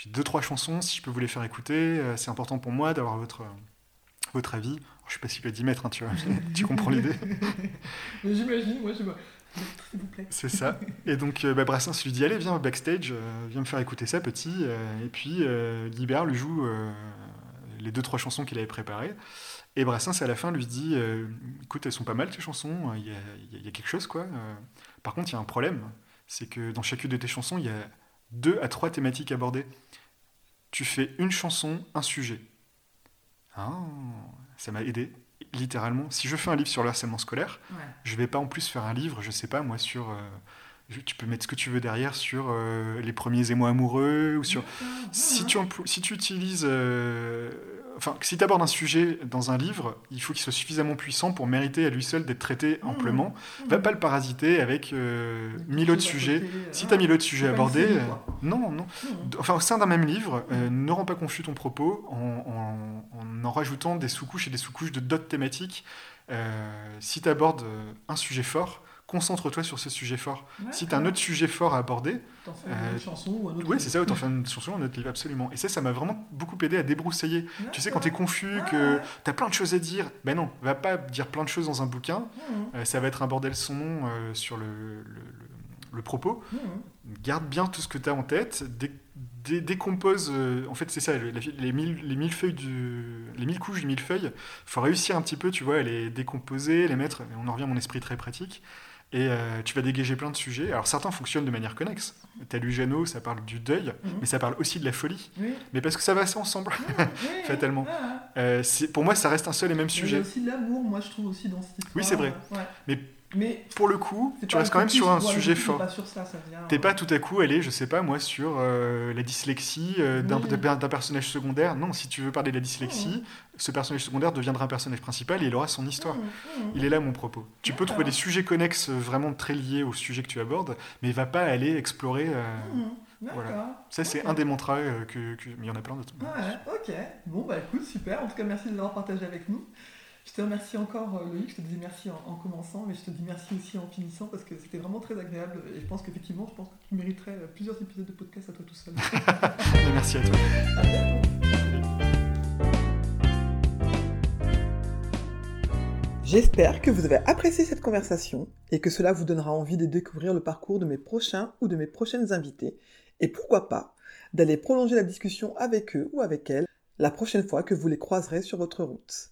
deux, trois chansons, si je peux vous les faire écouter, euh, c'est important pour moi d'avoir votre, votre avis. Alors, je sais pas s'il lui a dit maître, hein, tu, vois, tu comprends l'idée. [laughs] Mais J'imagine, moi, je vois. S'il vous plaît. C'est ça. Et donc euh, bah, Brassens lui dit allez viens au backstage, euh, viens me faire écouter ça petit. Euh, et puis euh, Guibert lui joue euh, les deux trois chansons qu'il avait préparées. Et Brassens à la fin lui dit euh, écoute elles sont pas mal tes chansons, il y a, il y a- il y a quelque chose quoi. Euh, par contre il y a un problème, c'est que dans chacune de tes chansons il y a deux à trois thématiques abordées. Tu fais une chanson, un sujet. Ah, ça m'a aidé littéralement. Si je fais un livre sur le harcèlement scolaire Ouais. je vais pas en plus faire un livre, je sais pas moi, sur. euh, tu peux mettre ce que tu veux derrière sur euh, les premiers émois amoureux ou sur. Si tu, emplo- si tu utilises. Enfin, si tu abordes un sujet dans un livre, il faut qu'il soit suffisamment puissant pour mériter à lui seul d'être traité Mmh. amplement. Va pas le parasiter avec euh, Des mille autres sujets. côté, euh, Si tu as mille autres sujets abordés. euh, non, non. Mmh. Enfin, au sein d'un même livre, euh, ne rends pas confus ton propos en, en- en en rajoutant des sous-couches et des sous-couches de d'autres thématiques. Si tu abordes un sujet fort, concentre-toi sur ce sujet fort. Ouais, Si tu as un autre sujet fort à aborder, T'en fais Euh, une chanson ou un autre oui, c'est ça, autant faire une chanson, un autre livre, absolument. Et ça, ça m'a vraiment beaucoup aidé à débroussailler. Tu sais, quand t'es confus, que t'as plein de choses à dire, ben non, va pas dire plein de choses dans un bouquin, euh, ça va être un bordel son nom euh, sur le, le- le- le propos. Garde bien tout ce que tu as en tête, dé- dé- décompose. euh, en fait, c'est ça, le- la- les, mille, les mille feuilles du, les mille couches du millefeuille. faut réussir un petit peu, tu vois, à les décomposer, les mettre. On en revient à mon esprit très pratique. Et euh, tu vas dégager plein de sujets. Alors certains fonctionnent de manière connexe. T'as lu Jeannot, ça parle du deuil, Mhm. mais ça parle aussi de la folie. Oui, Mais parce que ça va assez ensemble. oui, [laughs] Fatalement. ouais, ouais. Euh, pour moi, ça reste un seul et même Mais Il y a sujet. aussi de l'amour, moi je trouve aussi dans cette histoire. Oui, c'est vrai. Ouais. Mais Mais pour le coup, tu restes quand même sur un sujet fort. T'es euh, pas tout à coup allé, je sais pas moi, sur euh, la dyslexie euh, d'un Oui. personnage secondaire. Non, si tu veux parler de la Mmh. dyslexie, ce personnage secondaire deviendra un personnage principal et il aura son histoire. Il est là mon propos. Tu peux trouver des sujets connexes euh, vraiment très liés au sujet que tu abordes, mais va pas aller explorer. euh, Mhm, D'accord. voilà. Ça, c'est un des mantras euh, que, que- Mais il y en a plein d'autres. Ouais, ok. Bon, bah écoute, super. En tout cas, merci de l'avoir partagé avec nous. Je te remercie encore, euh, Loïc. Je te disais merci en, en commençant, mais je te dis merci aussi en finissant parce que c'était vraiment très agréable. Et je pense qu'effectivement, je pense que tu mériterais euh, plusieurs épisodes de podcast à toi tout seul. [laughs] Merci à toi. À bientôt. J'espère que vous avez apprécié cette conversation et que cela vous donnera envie de découvrir le parcours de mes prochains ou de mes prochaines invités et pourquoi pas d'aller prolonger la discussion avec eux ou avec elles la prochaine fois que vous les croiserez sur votre route.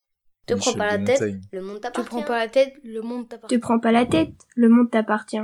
Te prends pas la tête, le monde Te t'appartient. prends pas la tête, le monde Te t'appartient. prends pas la tête, le monde t'appartient.